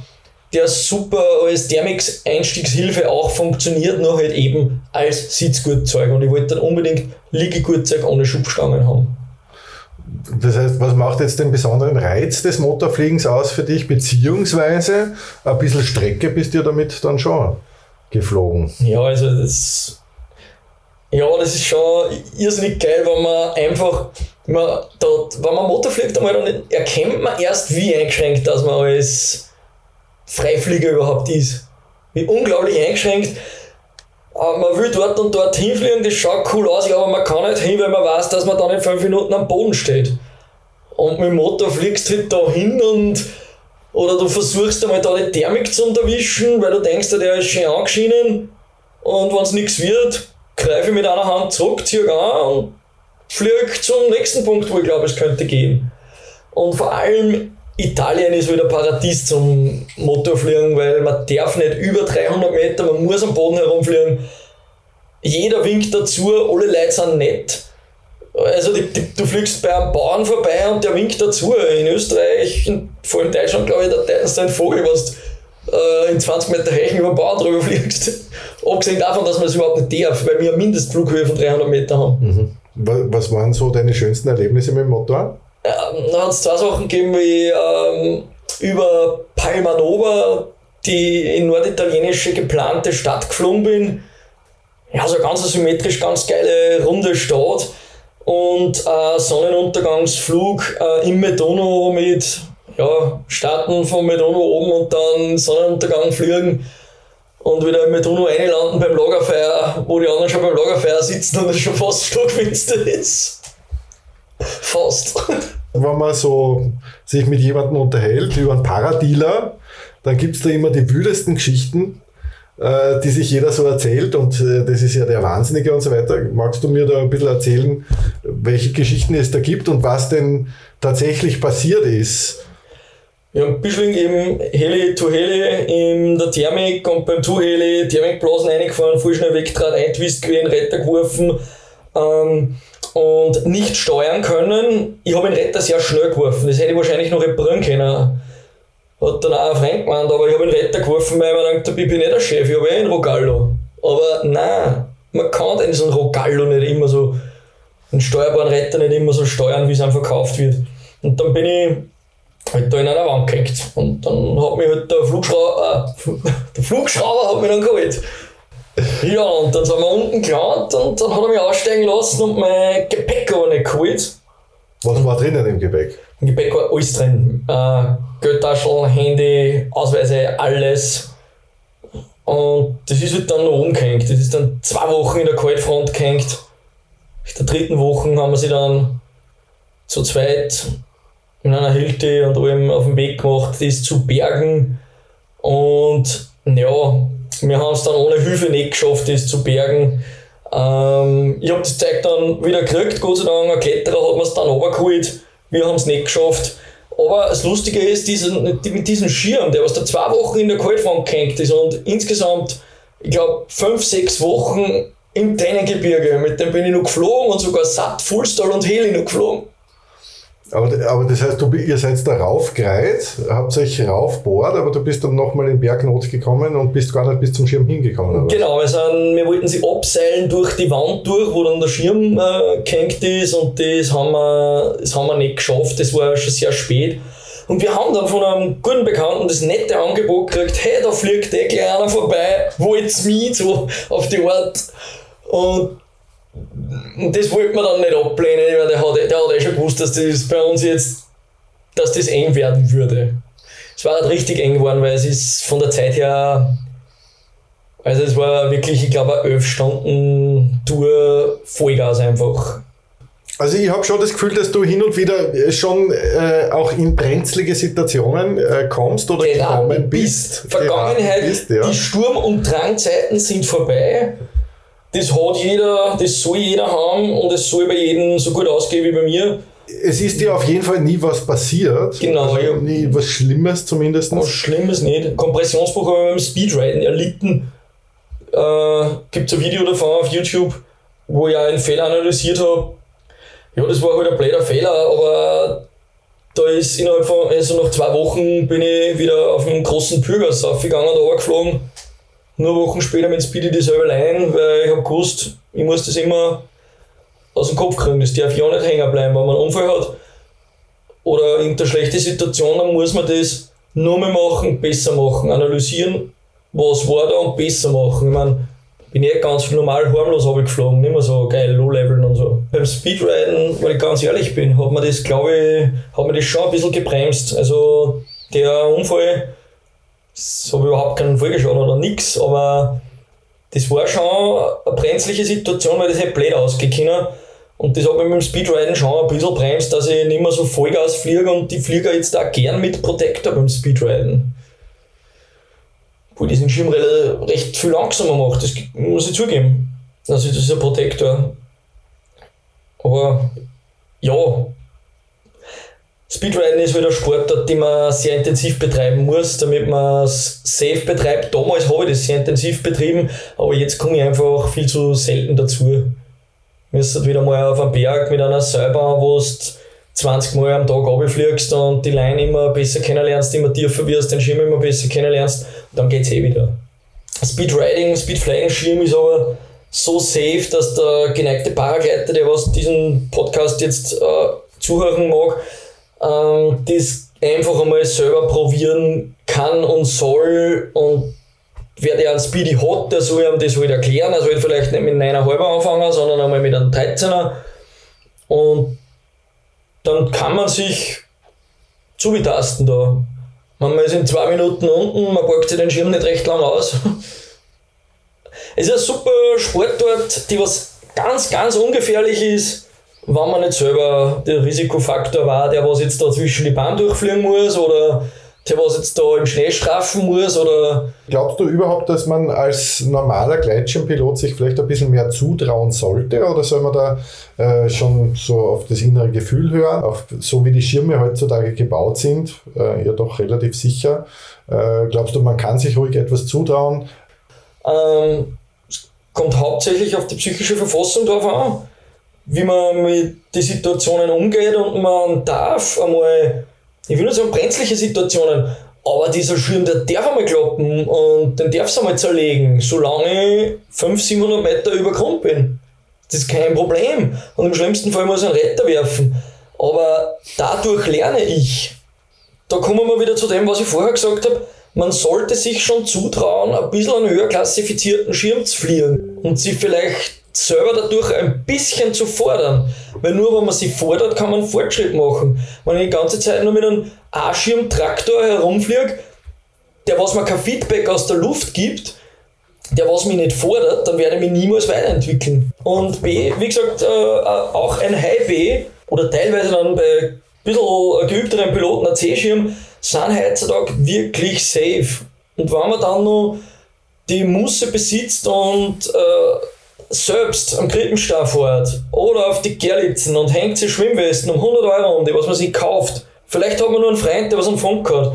der super als Thermix-Einstiegshilfe auch funktioniert, nur halt eben als Sitzgurtzeug. Und ich wollte dann unbedingt Liegegurtzeug ohne Schubstangen haben. Das heißt, was macht jetzt den besonderen Reiz des Motorfliegens aus für dich? Beziehungsweise ein bisschen Strecke bist du damit dann schon geflogen. Ja, also das. Ja, das ist schon irrsinnig geil, wenn man einfach, man, da, wenn man Motor fliegt, einmal, dann erkennt man erst, wie eingeschränkt dass man als Freiflieger überhaupt ist. Wie unglaublich eingeschränkt. Aber man will dort und dort hinfliegen, das schaut cool aus, aber man kann nicht hin, weil man weiß, dass man dann in fünf Minuten am Boden steht. Und mit dem Motor fliegst du halt da hin und oder du versuchst einmal da die Thermik zu unterwischen, weil du denkst, der ist schön angeschienen und wenn es nichts wird, greife ich mit einer Hand zurück, ziehe an und fliege zum nächsten Punkt, wo ich glaube, es könnte gehen. Und vor allem Italien ist wieder Paradies zum Motorfliegen, weil man darf nicht über 300 Meter, man muss am Boden herumfliegen. Jeder winkt dazu, alle Leute sind nett. Also die, die, du fliegst bei einem Bauern vorbei und der winkt dazu. In Österreich, vor allem Deutschland, glaube ich, der teilst ein Vogel, was äh, in 20 Meter Hechen über den Bauern drüber fliegst. Abgesehen davon, dass man es überhaupt nicht darf, weil wir eine Mindestflughöhe von 300 Meter haben. Mhm. Was waren so deine schönsten Erlebnisse mit dem Motor? Ähm, da hat es zwei Sachen gegeben, wie ähm, über Palma Nova, die in norditalienische geplante Stadt geflogen bin. Ja, so ganz symmetrisch, ganz geile runde Stadt und äh, Sonnenuntergangsflug äh, im Medono mit ja, starten von Medono oben und dann Sonnenuntergang fliegen und wieder im Medono einlanden beim Lagerfeuer, wo die anderen schon beim Lagerfeuer sitzen und es schon fast stockfinster ist. Fast. Wenn man so sich mit jemandem unterhält über einen Paradealer, dann gibt es da immer die wüdesten Geschichten äh, die sich jeder so erzählt und äh, das ist ja der Wahnsinnige und so weiter. Magst du mir da ein bisschen erzählen, welche Geschichten es da gibt und was denn tatsächlich passiert ist? Ja, ein bisschen eben Heli to Heli in der Thermik und beim to Heli Thermikblasen reingefahren, voll schnell weggetragen, eintwist gewesen, Retter geworfen ähm, und nicht steuern können. Ich habe den Retter sehr schnell geworfen, das hätte ich wahrscheinlich noch reparieren können hat dann auch ein Freund gemeint, aber ich habe ihn Retter geworfen, weil ich mir gedacht ich bin nicht der Chef, ich habe eh einen Rogallo. Aber nein, man kann den so einen Rogallo nicht immer so, einen steuerbaren Retter nicht immer so steuern, wie es einem verkauft wird. Und dann bin ich halt da in einer Wand gehängt. Und dann hat mich halt der Flugschrauber, äh, der Flugschrauber hat mich dann geholt. Ja, und dann sind wir unten gelandet und dann hat er mich aussteigen lassen und mein Gepäck aber nicht geholt. Was war drinnen im Gepäck? Im Gepäck war alles drin. Äh, Geldtaschen, Handy, Ausweise, alles. Und das ist halt dann noch umgehängt. Das ist dann zwei Wochen in der Kaltfront gehängt. In der dritten Woche haben wir sie dann zu zweit in einer Hilti und allem auf den Weg gemacht, das zu bergen. Und ja, wir haben es dann ohne Hilfe nicht geschafft, das zu bergen. Ähm, ich habe das Zeug dann wieder gekriegt, Gott sei Dank. Ein Kletterer hat mir es dann runtergeholt. Wir haben es nicht geschafft. Aber das Lustige ist, diesen, mit diesem Schirm, der was da zwei Wochen in der Kaltfront gehängt ist und insgesamt, ich glaube, fünf, sechs Wochen im Tennengebirge, mit dem bin ich noch geflogen und sogar satt, Fullstall und Heli noch geflogen. Aber, aber das heißt, du, ihr seid da raufgereiht, habt euch raufbohrt, aber du bist dann nochmal in Bergnot gekommen und bist gar nicht bis zum Schirm hingekommen. Oder? Genau, sind, wir wollten sie abseilen durch die Wand durch, wo dann der Schirm äh, gehängt ist und das haben, wir, das haben wir nicht geschafft, das war schon sehr spät. Und wir haben dann von einem guten Bekannten das nette Angebot gekriegt, hey, da fliegt eh gleich einer vorbei, wollt's mich so auf die Art. Und das wollte man dann nicht ablehnen, weil der hat, der hat eh schon gewusst, dass das bei uns jetzt, dass das eng werden würde. Es war halt richtig eng geworden, weil es ist von der Zeit her, also es war wirklich, ich glaube, eine 11 Stunden Tour Vollgas einfach. Also ich habe schon das Gefühl, dass du hin und wieder schon äh, auch in brenzlige Situationen äh, kommst oder geraten gekommen bist. Vergangenheit, bist, ja. die Sturm- und Drangzeiten sind vorbei das hat jeder, das soll jeder haben und es soll bei jedem so gut ausgehen wie bei mir. Es ist dir auf jeden Fall nie was passiert. Genau. Also ja. Nie was Schlimmes zumindest. Was Schlimmes nicht. Kompressionsbruch habe ich beim Speedriden erlitten. Äh, Gibt es ein Video davon auf YouTube, wo ich einen Fehler analysiert habe. Ja, das war halt ein blöder Fehler, aber da ist innerhalb von, also nach zwei Wochen bin ich wieder auf einen großen Bürger aufgegangen und runtergeflogen nur Wochen später mit Speedy dieselbe Line, weil ich habe gewusst, ich muss das immer aus dem Kopf kriegen. Das darf ja nicht hängen bleiben. Wenn man einen Unfall hat, oder irgendeine schlechte Situation, dann muss man das nur mehr machen, besser machen, analysieren, was war da und besser machen. Ich meine, bin ich ganz normal harmlos geflogen, nicht mehr so geil Low-Leveln und so. Beim Speedriden, weil ich ganz ehrlich bin, hat mir das, glaube ich, hat mir das schon ein bisschen gebremst. Also der Unfall, das habe ich überhaupt keinen Folgeschaden oder nichts, aber das war schon eine brenzliche Situation, weil das hätte blöd ausgehen können. Und das hat mich mit dem Speedriden schon ein bisschen bremst, dass ich nicht mehr so Vollgas fliege und die fliege jetzt auch gern mit Protector beim Speedriden. Wo ich diesen Schirm recht viel langsamer macht, das muss ich zugeben. Also das ist ein Protector. Aber ja, Speedriding ist wieder Sportart, den man sehr intensiv betreiben muss, damit man es safe betreibt. Damals habe ich das sehr intensiv betrieben, aber jetzt komme ich einfach viel zu selten dazu. Müsstest wieder mal auf einen Berg mit einer Seilbahn, wo du 20 Mal am Tag runterfliegst und die Line immer besser kennenlernst, immer tiefer wirst, den Schirm immer besser kennenlernst, dann geht es eh wieder. Speedriding, Speedflying Schirm ist aber so safe, dass der geneigte Paragleiter, der was diesen Podcast jetzt äh, zuhören mag, ähm, das einfach einmal selber probieren kann und soll und wer der einen Speedy hat, der soll ihm das halt erklären. Er soll vielleicht nicht mit einer halben anfangen, sondern einmal mit einem 13er. Und dann kann man sich zubetasten da. Man ist in zwei Minuten unten, man packt sich den Schirm nicht recht lang aus. es ist ein super Sportart, die was ganz, ganz ungefährlich ist, wenn man nicht selber der Risikofaktor war, der was jetzt da zwischen die Bahn durchfliegen muss oder der was jetzt da im Schnee strafen muss oder. Glaubst du überhaupt, dass man als normaler Gleitschirmpilot sich vielleicht ein bisschen mehr zutrauen sollte oder soll man da äh, schon so auf das innere Gefühl hören? Auch so wie die Schirme heutzutage gebaut sind, äh, ja doch relativ sicher. Äh, glaubst du, man kann sich ruhig etwas zutrauen? Ähm, es kommt hauptsächlich auf die psychische Verfassung drauf an, wie man mit den Situationen umgeht und man darf einmal ich will nur sagen, brenzliche Situationen, aber dieser Schirm, der darf einmal klappen und den darf es einmal zerlegen, solange ich 500, 700 Meter über Grund bin. Das ist kein Problem. Und im schlimmsten Fall muss ich einen Retter werfen. Aber dadurch lerne ich. Da kommen wir wieder zu dem, was ich vorher gesagt habe. Man sollte sich schon zutrauen, ein bisschen einen höher klassifizierten Schirm zu fliegen und sich vielleicht selber dadurch ein bisschen zu fordern. Weil nur wenn man sie fordert, kann man Fortschritt machen. Wenn ich die ganze Zeit nur mit einem A-Schirm-Traktor herumfliege, der was mir kein Feedback aus der Luft gibt, der was mich nicht fordert, dann werde ich mich niemals weiterentwickeln. Und B, wie gesagt, äh, auch ein High B oder teilweise dann bei ein bisschen geübteren Piloten ein C-Schirm sind heutzutage wirklich safe. Und wenn man dann noch die Musse besitzt und äh, selbst am Krippenstab fährt oder auf die Gerlitzen und hängt sich Schwimmwesten um 100 Euro um die, was man sich kauft. Vielleicht hat man nur einen Freund, der was am Funk hat.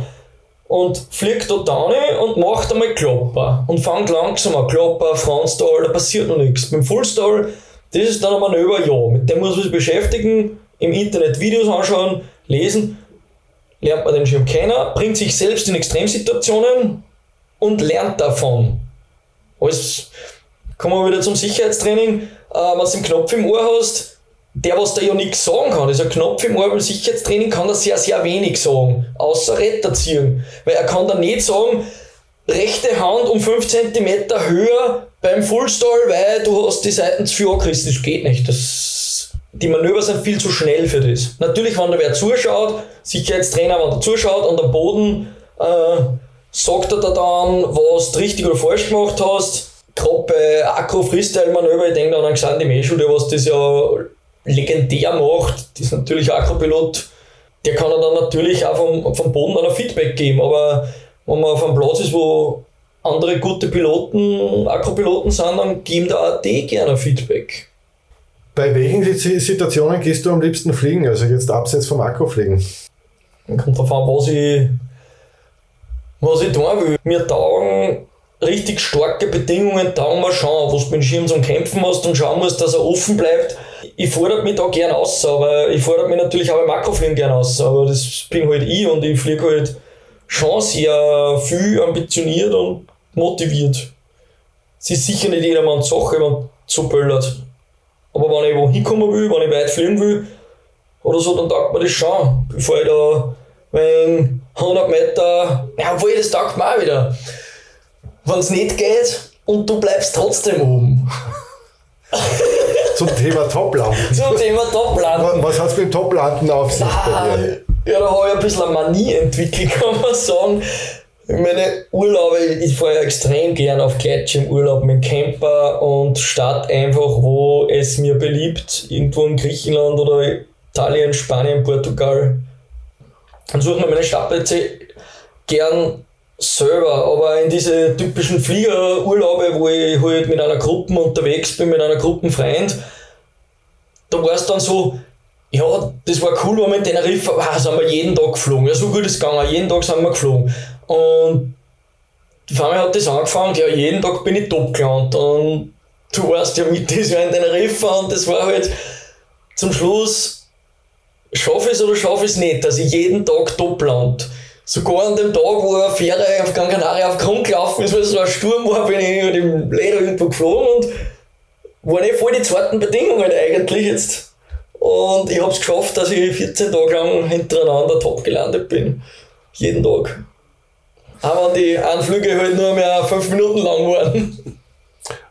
Und fliegt dort rein und macht einmal Klopper. Und fängt langsam an. Klopper, Frontstall, da passiert noch nichts. Beim Fullstall, das ist dann ein Manöver, ja. Mit dem muss man sich beschäftigen, im Internet Videos anschauen, lesen. Lernt man den Schirm kennen, bringt sich selbst in Extremsituationen und lernt davon. Alles kommen wir wieder zum Sicherheitstraining. Äh, wenn du den Knopf im Ohr hast, der, was da ja nichts sagen kann, also ein Knopf im Ohr beim Sicherheitstraining kann er sehr, sehr wenig sagen, außer Retter ziehen. Weil er kann dann nicht sagen, rechte Hand um 5 cm höher beim Fullstall, weil du hast die Seiten zu viel angerissen. Das geht nicht. Das, die Manöver sind viel zu schnell für das. Natürlich, wenn da wer zuschaut, Sicherheitstrainer, wenn der zuschaut an der Boden, äh, sagt er da dann, was du richtig oder falsch gemacht hast gerade bei Akro-Freestyle-Manöver, ich denke an einen Xandi Meschel, der was das ja legendär macht, das ist natürlich Akro-Pilot, der kann dann natürlich auch vom, vom Boden dann ein Feedback geben, aber wenn man auf einem Platz ist, wo andere gute Piloten, Akro-Piloten sind, dann geben da auch die gerne Feedback. Bei welchen Situationen gehst du am liebsten fliegen, also jetzt abseits vom Akkufliegen? Kommt darauf an, was ich, was ich tun will. Mir taugen richtig starke Bedingungen taugen wir schon, wo du mit dem Schirm zum Kämpfen hast und schauen musst, dass er offen bleibt. Ich fordere mich da gern aus, aber ich fordere mich natürlich auch im Makrofliegen gern aus, aber das bin halt ich und ich fliege halt schon sehr viel ambitioniert und motiviert. Es ist sicher nicht jedermanns Sache, wenn man so böllert. Aber wenn ich wo hinkommen will, wenn ich weit fliegen will, oder so, dann taugt mir das schon. Bevor ich da wenn 100 Meter, ja, obwohl das taugt mir auch wieder. Wenn es nicht geht und du bleibst trotzdem oben. Zum Thema Toplanden. Zum Thema Toplanden. Was hat es mit dem Toplanden auf sich ah, Ja, da habe ich ein bisschen eine Manie entwickelt, kann man sagen. Meine Urlaube, ich fahre ja extrem gern auf Gleitschirmurlaub mit dem Camper und starte einfach, wo es mir beliebt, irgendwo in Griechenland oder Italien, Spanien, Portugal. Dann suche ich mir meine Stadtplätze gern selber, aber in diese typischen Fliegerurlaube, wo ich halt mit einer Gruppe unterwegs bin, mit einer Gruppenfreund, da war es dann so, ja, das war cool, wenn wir in Teneriffa, wow, sind wir jeden Tag geflogen. Ja, so gut ist es gegangen, jeden Tag sind wir geflogen. Und vor allem hat das angefangen, ja, jeden Tag bin ich top gelandet. Und du warst ja mit das Jahr in Teneriffa und das war halt zum Schluss, schaffe ich es oder schaffe ich es nicht, dass ich jeden Tag top lande. Sogar an dem Tag, wo eine Fähre auf Gran Canaria auf Grund gelaufen ist, weil es so ein Sturm war, bin ich mit dem Leder irgendwo geflogen und waren eh voll die zweiten Bedingungen eigentlich jetzt. Und ich habe es geschafft, dass ich 14 Tage lang hintereinander top gelandet bin. Jeden Tag. Wenn die Anflüge halt nur mehr 5 Minuten lang waren.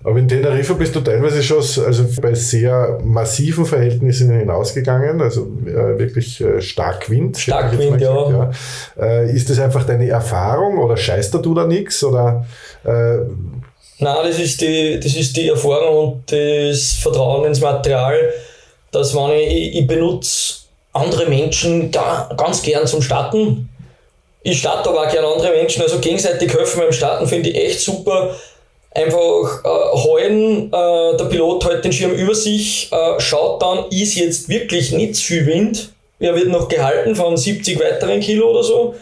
Aber in Teneriffa bist du teilweise schon also bei sehr massiven Verhältnissen hinausgegangen, also äh, wirklich äh, stark Wind. Stark Wind, ja. ja. Äh, ist das einfach deine Erfahrung oder scheißt du da nichts? Oder, äh, Nein, das ist, die, das ist die Erfahrung und das Vertrauen ins Material, dass wenn ich, ich benutze andere Menschen da ganz gern zum Starten. Ich starte aber auch gerne andere Menschen, also gegenseitig helfen beim Starten finde ich echt super einfach äh, halten, äh, der Pilot hält den Schirm über sich, äh, schaut dann, ist jetzt wirklich nicht zu viel Wind, er wird noch gehalten von 70 weiteren Kilo oder so.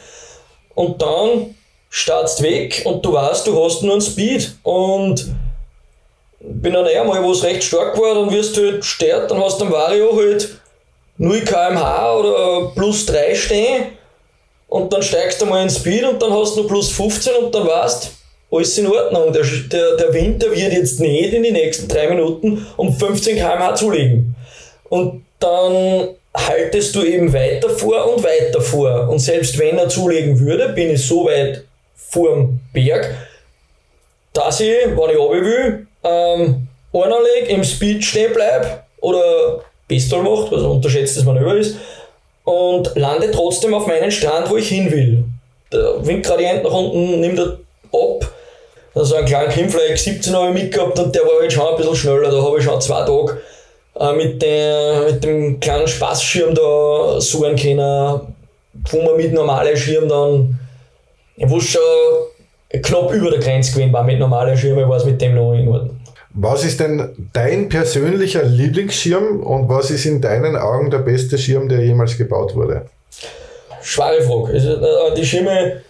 Und dann startst weg und du weißt, du hast nur einen Speed. Und bin dann eher mal, wo es recht stark war, dann wirst du halt stört, dann hast du am Vario halt 0 kmh oder plus 3 stehen. Und dann steigst du mal in Speed und dann hast du nur plus 15 und dann weißt alles in Ordnung. Der, der, der Winter wird jetzt nicht in die nächsten drei Minuten um 15 km/h zulegen. Und dann haltest du eben weiter vor und weiter vor. Und selbst wenn er zulegen würde, bin ich so weit vorm Berg, dass ich, wenn ich runter will, ähm, einlege, im Speed stehen bleibe oder Pistol macht, was unterschätztes Manöver ist, und lande trotzdem auf meinen Strand, wo ich hin will. Der Windgradient nach unten nimmt er ab also einen kleinen Kimfly 17 habe ich mitgehabt und der war halt schon ein bisschen schneller. Da habe ich schon zwei Tage äh, mit, der, mit dem kleinen Spaßschirm da suchen können, wo man mit normalem Schirm dann, ich wusste schon knapp über der Grenze gewesen war mit normalem Schirm, ich war es mit dem noch in Ordnung. Was ist denn dein persönlicher Lieblingsschirm und was ist in deinen Augen der beste Schirm, der jemals gebaut wurde? Schwere Frage. Also, äh, die Schirme,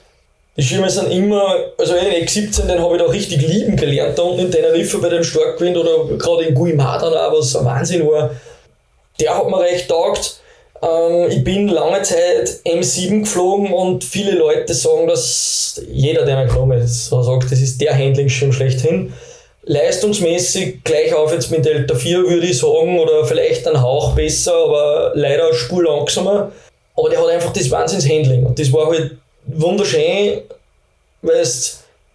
die Schirme sind immer, also den X17, den habe ich da richtig lieben gelernt, da unten in Teneriffa bei dem Starkwind oder gerade in Guimadan auch, was ein Wahnsinn war. Der hat mir recht taugt. Ähm, ich bin lange Zeit M7 geflogen und viele Leute sagen, dass jeder, der einen geflogen ist, sagt, das ist der Handlingsschirm schlechthin. Leistungsmäßig gleich auf jetzt mit Delta 4 würde ich sagen, oder vielleicht ein Hauch besser, aber leider spur langsamer. Aber der hat einfach das Wahnsinns-Handling und das war halt wunderschön, weil du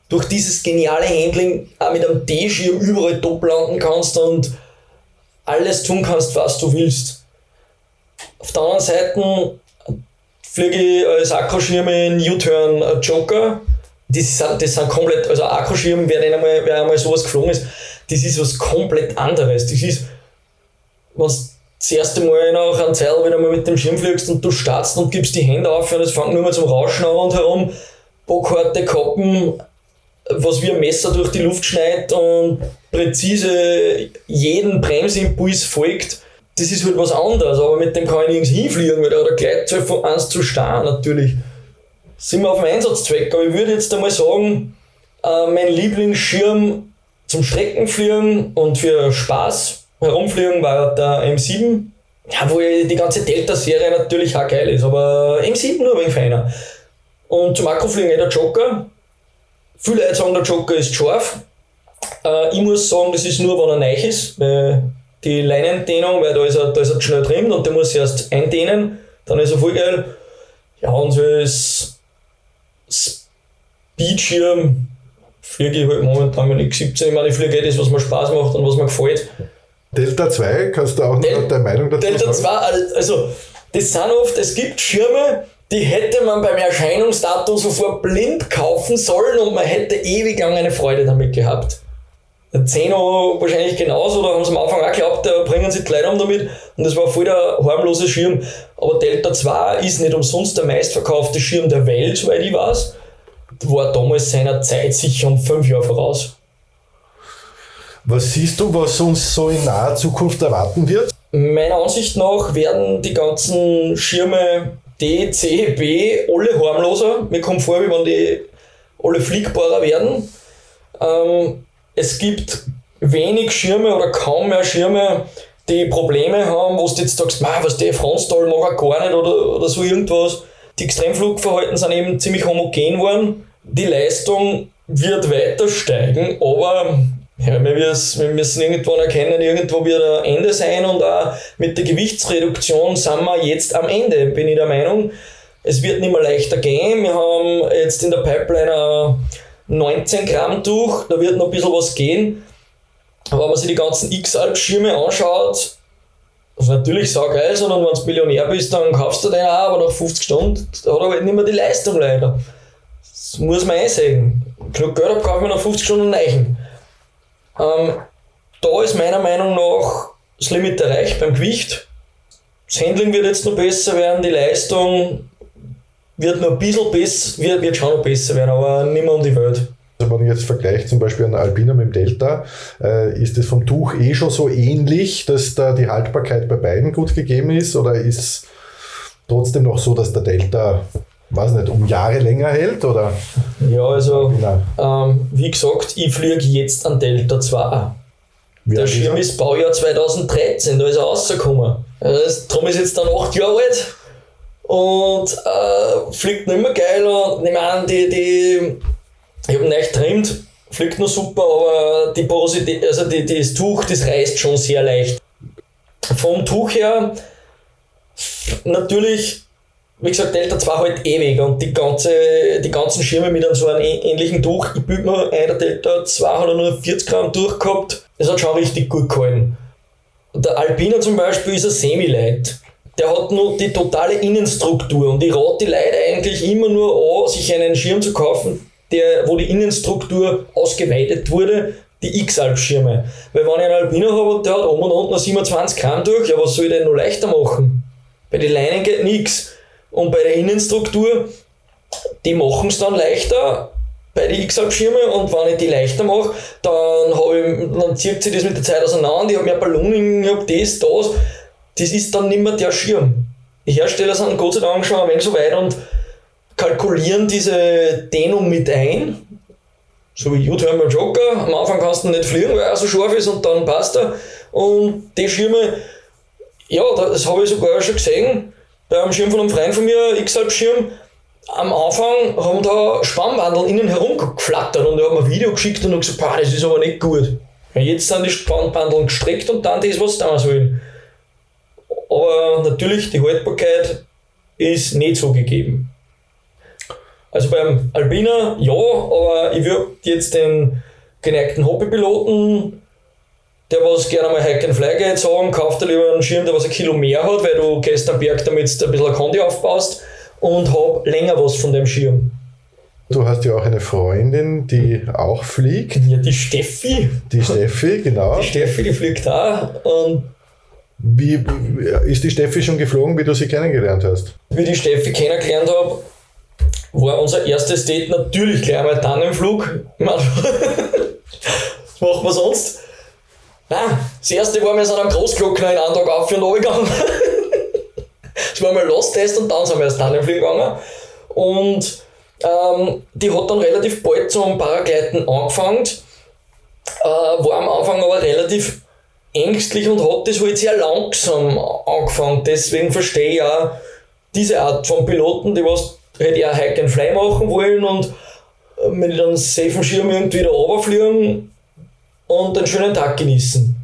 durch dieses geniale Handling auch mit einem D-Schirm überall top landen kannst und alles tun kannst, was du willst. Auf der anderen Seite fliege ich als Akkuschirm in U-Turn Joker. Das sind, das sind komplett, also Akkuschirm, wer, einmal, wer einmal sowas geflogen ist, das ist was komplett anderes. Das ist, was das erste Mal nach einer Zeit wieder mal mit dem Schirm fliegst und du startst und gibst die Hände auf und es fängt nur mal zum Rauschen an und herum. Bockharte Kappen, was wie ein Messer durch die Luft schneidet und präzise jeden Bremsimpuls folgt. Das ist halt was anderes, aber mit dem kann ich nirgends hinfliegen, weil der hat eine Gleitzahl von 1 zu Star natürlich. Sind wir auf dem Einsatzzweck, aber ich würde jetzt einmal sagen, äh, mein Lieblingsschirm zum Streckenfliegen und für Spaß herumfliegen war der M7. Ja, wo die ganze Delta-Serie natürlich auch geil ist, aber M7 nur wenig feiner. Und zum Akkufliegen der Joker. Viele Leute sagen, der Joker ist scharf. Äh, ich muss sagen, das ist nur, wenn er neu ist, weil die Leinendehnung, weil da ist er, da ist er schnell drin und der muss erst eindehnen, dann ist er voll geil. Ja, und so ist Speedschirm fliege ich halt momentan mit X17. Ich meine, ich fliege eh das, was mir Spaß macht und was mir gefällt. Delta 2, kannst du auch noch Del deine Meinung dazu Delta sagen? Delta 2, also das sind oft, es gibt Schirme, die hätte man beim Erscheinungsdatum sofort blind kaufen sollen und man hätte ewig lang eine Freude damit gehabt. Der Zeno wahrscheinlich genauso, da haben sie am Anfang auch geglaubt, da bringen sie um damit und das war voll der harmlose Schirm. Aber Delta 2 ist nicht umsonst der meistverkaufte Schirm der Welt, soweit ich weiß. War damals seiner Zeit sicher um fünf Jahre voraus. Was siehst du, was uns so in naher Zukunft erwarten wird? Meiner Ansicht nach werden die ganzen Schirme D, C, B alle harmloser. Mir kommt vor, wie wenn die alle fliegbarer werden. Ähm, es gibt wenig Schirme oder kaum mehr Schirme, die Probleme haben, wo du jetzt sagst, was der Frontstall mag er gar nicht oder, oder so irgendwas. Die Extremflugverhalten sind eben ziemlich homogen geworden. Die Leistung wird weiter steigen, aber ja, wir, müssen irgendwann erkennen, irgendwo wird ein Ende sein und auch mit der Gewichtsreduktion sind wir jetzt am Ende, bin ich der Meinung. Es wird nicht mehr leichter gehen. Wir haben jetzt in der Pipeline 19 Gramm Tuch, da wird noch ein bisschen was gehen. Aber wenn man sich die ganzen X-Alp-Schirme anschaut, das ist natürlich sau geil, sondern wenn du Millionär bist, dann kaufst du den auch, aber nach 50 Stunden hat er halt nicht mehr die Leistung leider. Das muss man einsehen. Genug Geld habe, kaufe ich nach 50 Stunden Neichen. Ähm, da ist meiner Meinung nach das Limit erreicht beim Gewicht. Das Handling wird jetzt noch besser werden, die Leistung wird noch ein bisschen besser, wird, wird schon noch besser werden, aber nicht mehr um die Welt. Also wenn ich jetzt vergleiche zum Beispiel einen Alpina mit dem Delta, äh, ist das vom Tuch eh schon so ähnlich, dass da die Haltbarkeit bei beiden gut gegeben ist oder ist trotzdem noch so, dass der Delta weiß nicht, um Jahre länger hält? Oder? Ja, also ähm, wie gesagt, ich fliege jetzt an Delta 2. Wie der Schirm ist Baujahr 2013, da ist er rausgekommen. Also, darum ist jetzt dann 8 Jahre alt und äh, fliegt nicht mehr geil. Und ich meine, die, die, ich habe ihn nicht trimmt, fliegt noch super, aber die Porosität, also die, das Tuch, das reißt schon sehr leicht. Vom Tuch her, natürlich wie gesagt, Delta 2 halt ewig und die, ganze, die ganzen Schirme mit so einem ähnlichen Tuch. Ich bilde mir ein, der Delta 2 hat nur 40 Gramm durch gehabt. Das hat schon richtig gut gehalten. Der Alpina zum Beispiel ist ein Semi-Light. Der hat nur die totale Innenstruktur und ich rate die Leute eigentlich immer nur an, sich einen Schirm zu kaufen, der, wo die Innenstruktur ausgeweitet wurde, die X-Alp-Schirme. Weil wenn ich einen Alpina habe, der hat oben und unten 27 Gramm durch, ja was soll ich denn noch leichter machen? Bei den Leinen geht nichts. Und bei der Innenstruktur, die machen es dann leichter bei den X-Abschirme und wenn ich die leichter mache, dann, dann zieht sich das mit der Zeit auseinander. Ich habe mehr Ballooning, ich habe das, das. Das ist dann nicht mehr der Schirm. Die Hersteller sind Gott sei Dank schon ein wenig so weit und kalkulieren diese Dehnung mit ein. So wie YouTube beim Joker. Am Anfang kannst du nicht fliegen, weil er so scharf ist und dann passt er. Und die Schirme, ja, das habe ich sogar schon gesehen beim Schirm von einem Freund von mir, X-Halb-Schirm, am Anfang haben da Spannwandeln innen herumgeflattert und er hat mir ein Video geschickt und hat gesagt, das ist aber nicht gut. Jetzt sind die Spannwandeln gestreckt und dann das, was sie da sollen. Aber natürlich, die Haltbarkeit ist nicht so gegeben. Also beim Albina ja, aber ich würde jetzt den geneigten Hobbypiloten der was gerne mal Hike and Fly geht, sagen, kauf dir lieber einen Schirm, der was ein Kilo mehr hat, weil du gehst am Berg damit ein bisschen Kondi aufbaust und hab länger was von dem Schirm. Du hast ja auch eine Freundin, die auch fliegt. Ja, die Steffi. Die Steffi, genau. Die Steffi, die fliegt da und wie ist die Steffi schon geflogen, wie du sie kennengelernt hast? Wie ich die Steffi kennengelernt habe, war unser erstes Date natürlich gleich einmal dann im Flug. Was machen wir sonst? Nein, das erste war, wir sind am Großglockner in einem Tag auf und gegangen. das war mal Lost-Test und dann sind wir erst dann fliegen gegangen. Und ähm, die hat dann relativ bald zum Paragleiten angefangen, äh, war am Anfang aber relativ ängstlich und hat das halt sehr langsam angefangen. Deswegen verstehe ich auch diese Art von Piloten, die was halt eher Hike and Fly machen wollen und mit einem safen Schirm irgendwie da runterfliegen und einen schönen Tag genießen.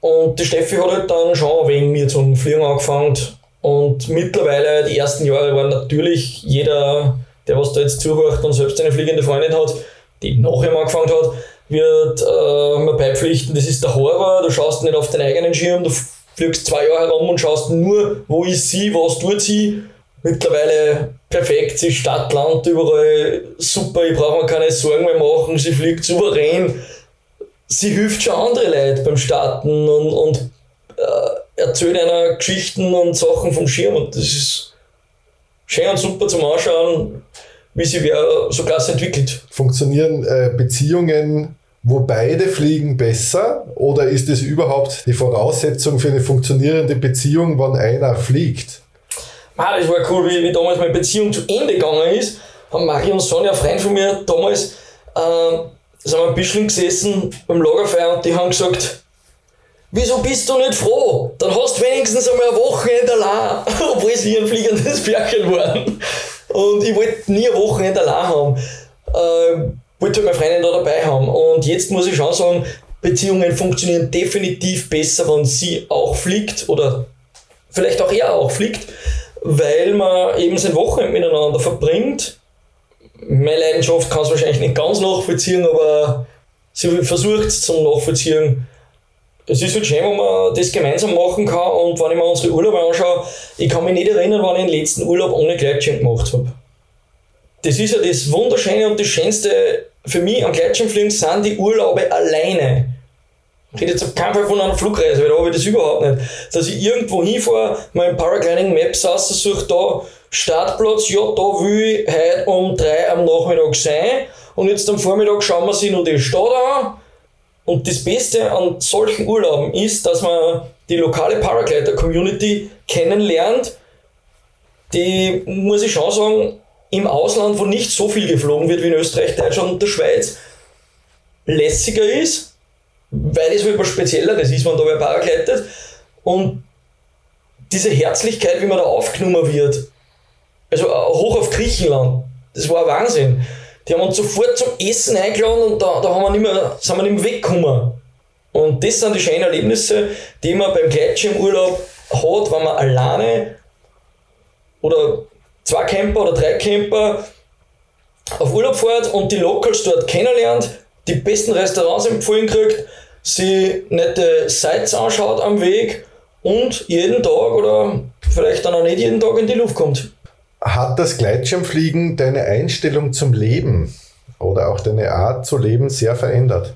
Und die Steffi hat halt dann schon wegen mir zum Fliegen angefangen. Und mittlerweile, die ersten Jahre waren natürlich jeder, der was da jetzt zuhört und selbst eine fliegende Freundin hat, die nachher angefangen hat, wird äh, man beipflichten, das ist der Horror, du schaust nicht auf deinen eigenen Schirm, du fliegst zwei Jahre herum und schaust nur, wo ist sie, was tut sie. Mittlerweile perfekt, sie Stadt, Land, überall super, ich brauche mir keine Sorgen mehr machen, sie fliegt souverän. Sie hilft schon andere Leute beim Starten und, und äh, erzählt einer Geschichten und Sachen vom Schirm und das ist schön und super zum Anschauen, wie sie wer so klasse entwickelt. Funktionieren äh, Beziehungen wo beide fliegen besser oder ist es überhaupt die Voraussetzung für eine funktionierende Beziehung, wenn einer fliegt? Ah, das war cool, wie, wie damals meine Beziehung zu Ende gegangen ist. Haben Marie und Sonja, Freund von mir, damals, äh, sind wir ein bisschen gesessen beim Lagerfeuer und die haben gesagt, wieso bist du nicht froh? Dann hast du wenigstens einmal eine Wochenende allein, obwohl sie ein fliegendes Pärchen waren. Und ich wollte nie eine Wochenende allein haben. Äh, wollte halt meine Freundin da dabei haben. Und jetzt muss ich schon sagen, Beziehungen funktionieren definitiv besser, wenn sie auch fliegt oder vielleicht auch er auch fliegt, weil man eben sein Wochenende miteinander verbringt. Meine Leidenschaft kann es wahrscheinlich nicht ganz nachvollziehen, aber sie versucht es zum Nachvollziehen. Es ist halt schön, wenn man das gemeinsam machen kann und wenn ich mir unsere Urlaube anschaue, ich kann mich nicht erinnern, wann ich den letzten Urlaub ohne Gleitschirm gemacht habe. Das ist ja das Wunderschöne und das Schönste für mich am Gleitschirmfliegen sind die Urlaube alleine. Ich rede jetzt auf keinen Fall von einer Flugreise, weil da habe ich das überhaupt nicht. Dass ich irgendwo hinfahre, mein Paragliding Maps aussuche, da Startplatz, ja, da will ich heute um drei am Nachmittag sein und jetzt am Vormittag schauen wir sich noch die Stadt an. Und das Beste an solchen Urlauben ist, dass man die lokale Paraglider-Community kennenlernt. Die, muss ich schon sagen, im Ausland, wo nicht so viel geflogen wird wie in Österreich, Deutschland und der Schweiz, lässiger ist, weil es etwas Spezielleres ist, wenn da wer paragleitet. Und diese Herzlichkeit, wie man da aufgenommen wird, also äh, hoch auf Griechenland, das war Wahnsinn. Die haben uns sofort zum Essen eingeladen und da, da haben wir nicht mehr, sind wir nicht mehr weggekommen. Und das sind die schönen Erlebnisse, die man beim Gleitschirmurlaub hat, wenn man alleine oder zwei Camper oder drei Camper auf Urlaub fährt und die Locals dort kennenlernt, die besten Restaurants empfohlen kriegt, sie nette Sites anschaut am Weg und jeden Tag oder vielleicht dann auch nicht jeden Tag in die Luft kommt. Hat das Gleitschirmfliegen deine Einstellung zum Leben oder auch deine Art zu leben sehr verändert?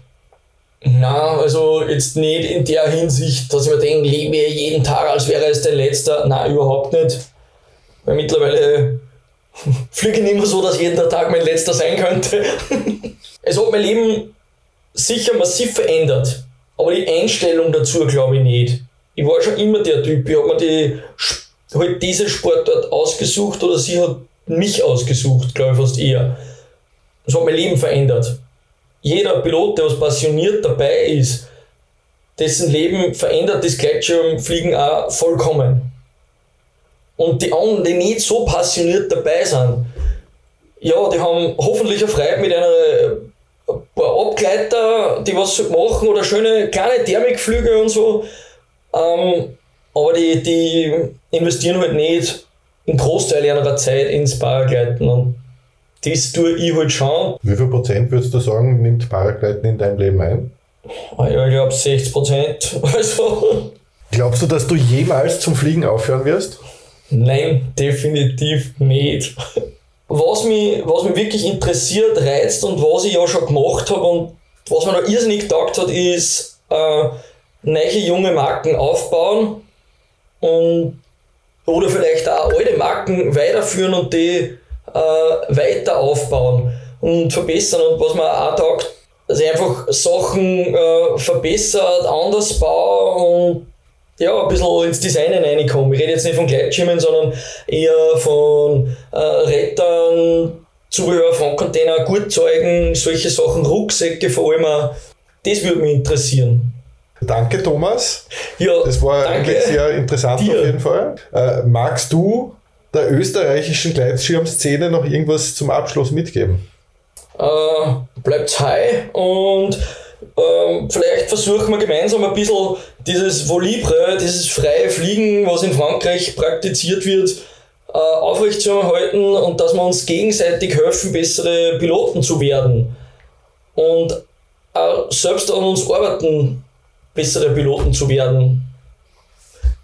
Na, also jetzt nicht in der Hinsicht, dass ich mir denke, lebe jeden Tag, als wäre es der letzte. Nein, überhaupt nicht. Weil mittlerweile fliege ich nicht mehr so, dass jeder Tag mein letzter sein könnte. es hat mein Leben sicher massiv verändert. Aber die Einstellung dazu glaube ich nicht. Ich war schon immer der Typ. Ich habe mir die, halt diese Sportart ausgesucht oder sie hat mich ausgesucht, glaube ich fast eher. Das hat mein Leben verändert. Jeder Pilot, der was passioniert dabei ist, dessen Leben verändert das Gleitschirmfliegen auch vollkommen. Und die anderen, die nicht so passioniert dabei sind, ja, die haben hoffentlich eine Freude mit einer ein paar Abgleiter, die was machen oder schöne kleine Thermikflüge und so. Ähm, aber die, die investieren halt nicht einen Großteil ihrer Zeit ins Paragleiten. Und das tue ich halt schon. Wie viel Prozent würdest du sagen, nimmt Paragleiten in deinem Leben ein? Ah ja, ich glaube 60 Prozent. Also. Glaubst du, dass du jemals zum Fliegen aufhören wirst? Nein, definitiv nicht. Was mich, was mich wirklich interessiert, reizt und was ich ja schon gemacht habe und was mir da irrsinnig gedacht hat, ist äh, neue junge Marken aufbauen und oder vielleicht auch alte Marken weiterführen und die äh, weiter aufbauen und verbessern. Und was mir auch taugt, dass ich einfach Sachen äh, verbessert, anders baue und ja, ein bisschen ins Design reinkommen. Ich rede jetzt nicht von Gleitschirmen, sondern eher von äh, Rettern, Zubehör, Frontcontainer, Gurtzeugen, solche Sachen, Rucksäcke vor allem. Das würde mich interessieren. Danke, Thomas. Ja, das war danke sehr interessant dir. auf jeden Fall. Äh, magst du der österreichischen Gleitschirmszene noch irgendwas zum Abschluss mitgeben? Äh, bleibt high und ähm, vielleicht versuchen wir gemeinsam ein bisschen dieses Volibre, dieses freie Fliegen, was in Frankreich praktiziert wird, äh, aufrechtzuerhalten und dass wir uns gegenseitig helfen, bessere Piloten zu werden. Und auch selbst an uns arbeiten, bessere Piloten zu werden.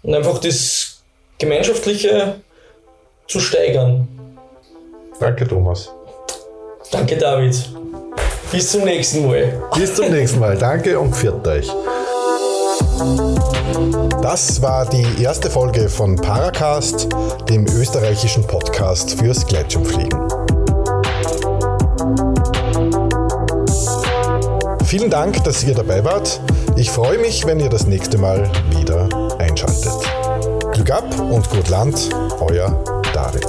Und einfach das Gemeinschaftliche zu steigern. Danke, Thomas. Danke, David. Bis zum nächsten Mal. Bis zum nächsten Mal. Danke und pfiat euch. Das war die erste Folge von Paracast, dem österreichischen Podcast fürs Gleitschirmfliegen. Vielen Dank, dass ihr dabei wart. Ich freue mich, wenn ihr das nächste Mal wieder einschaltet. Glück ab und gut Land, euer David.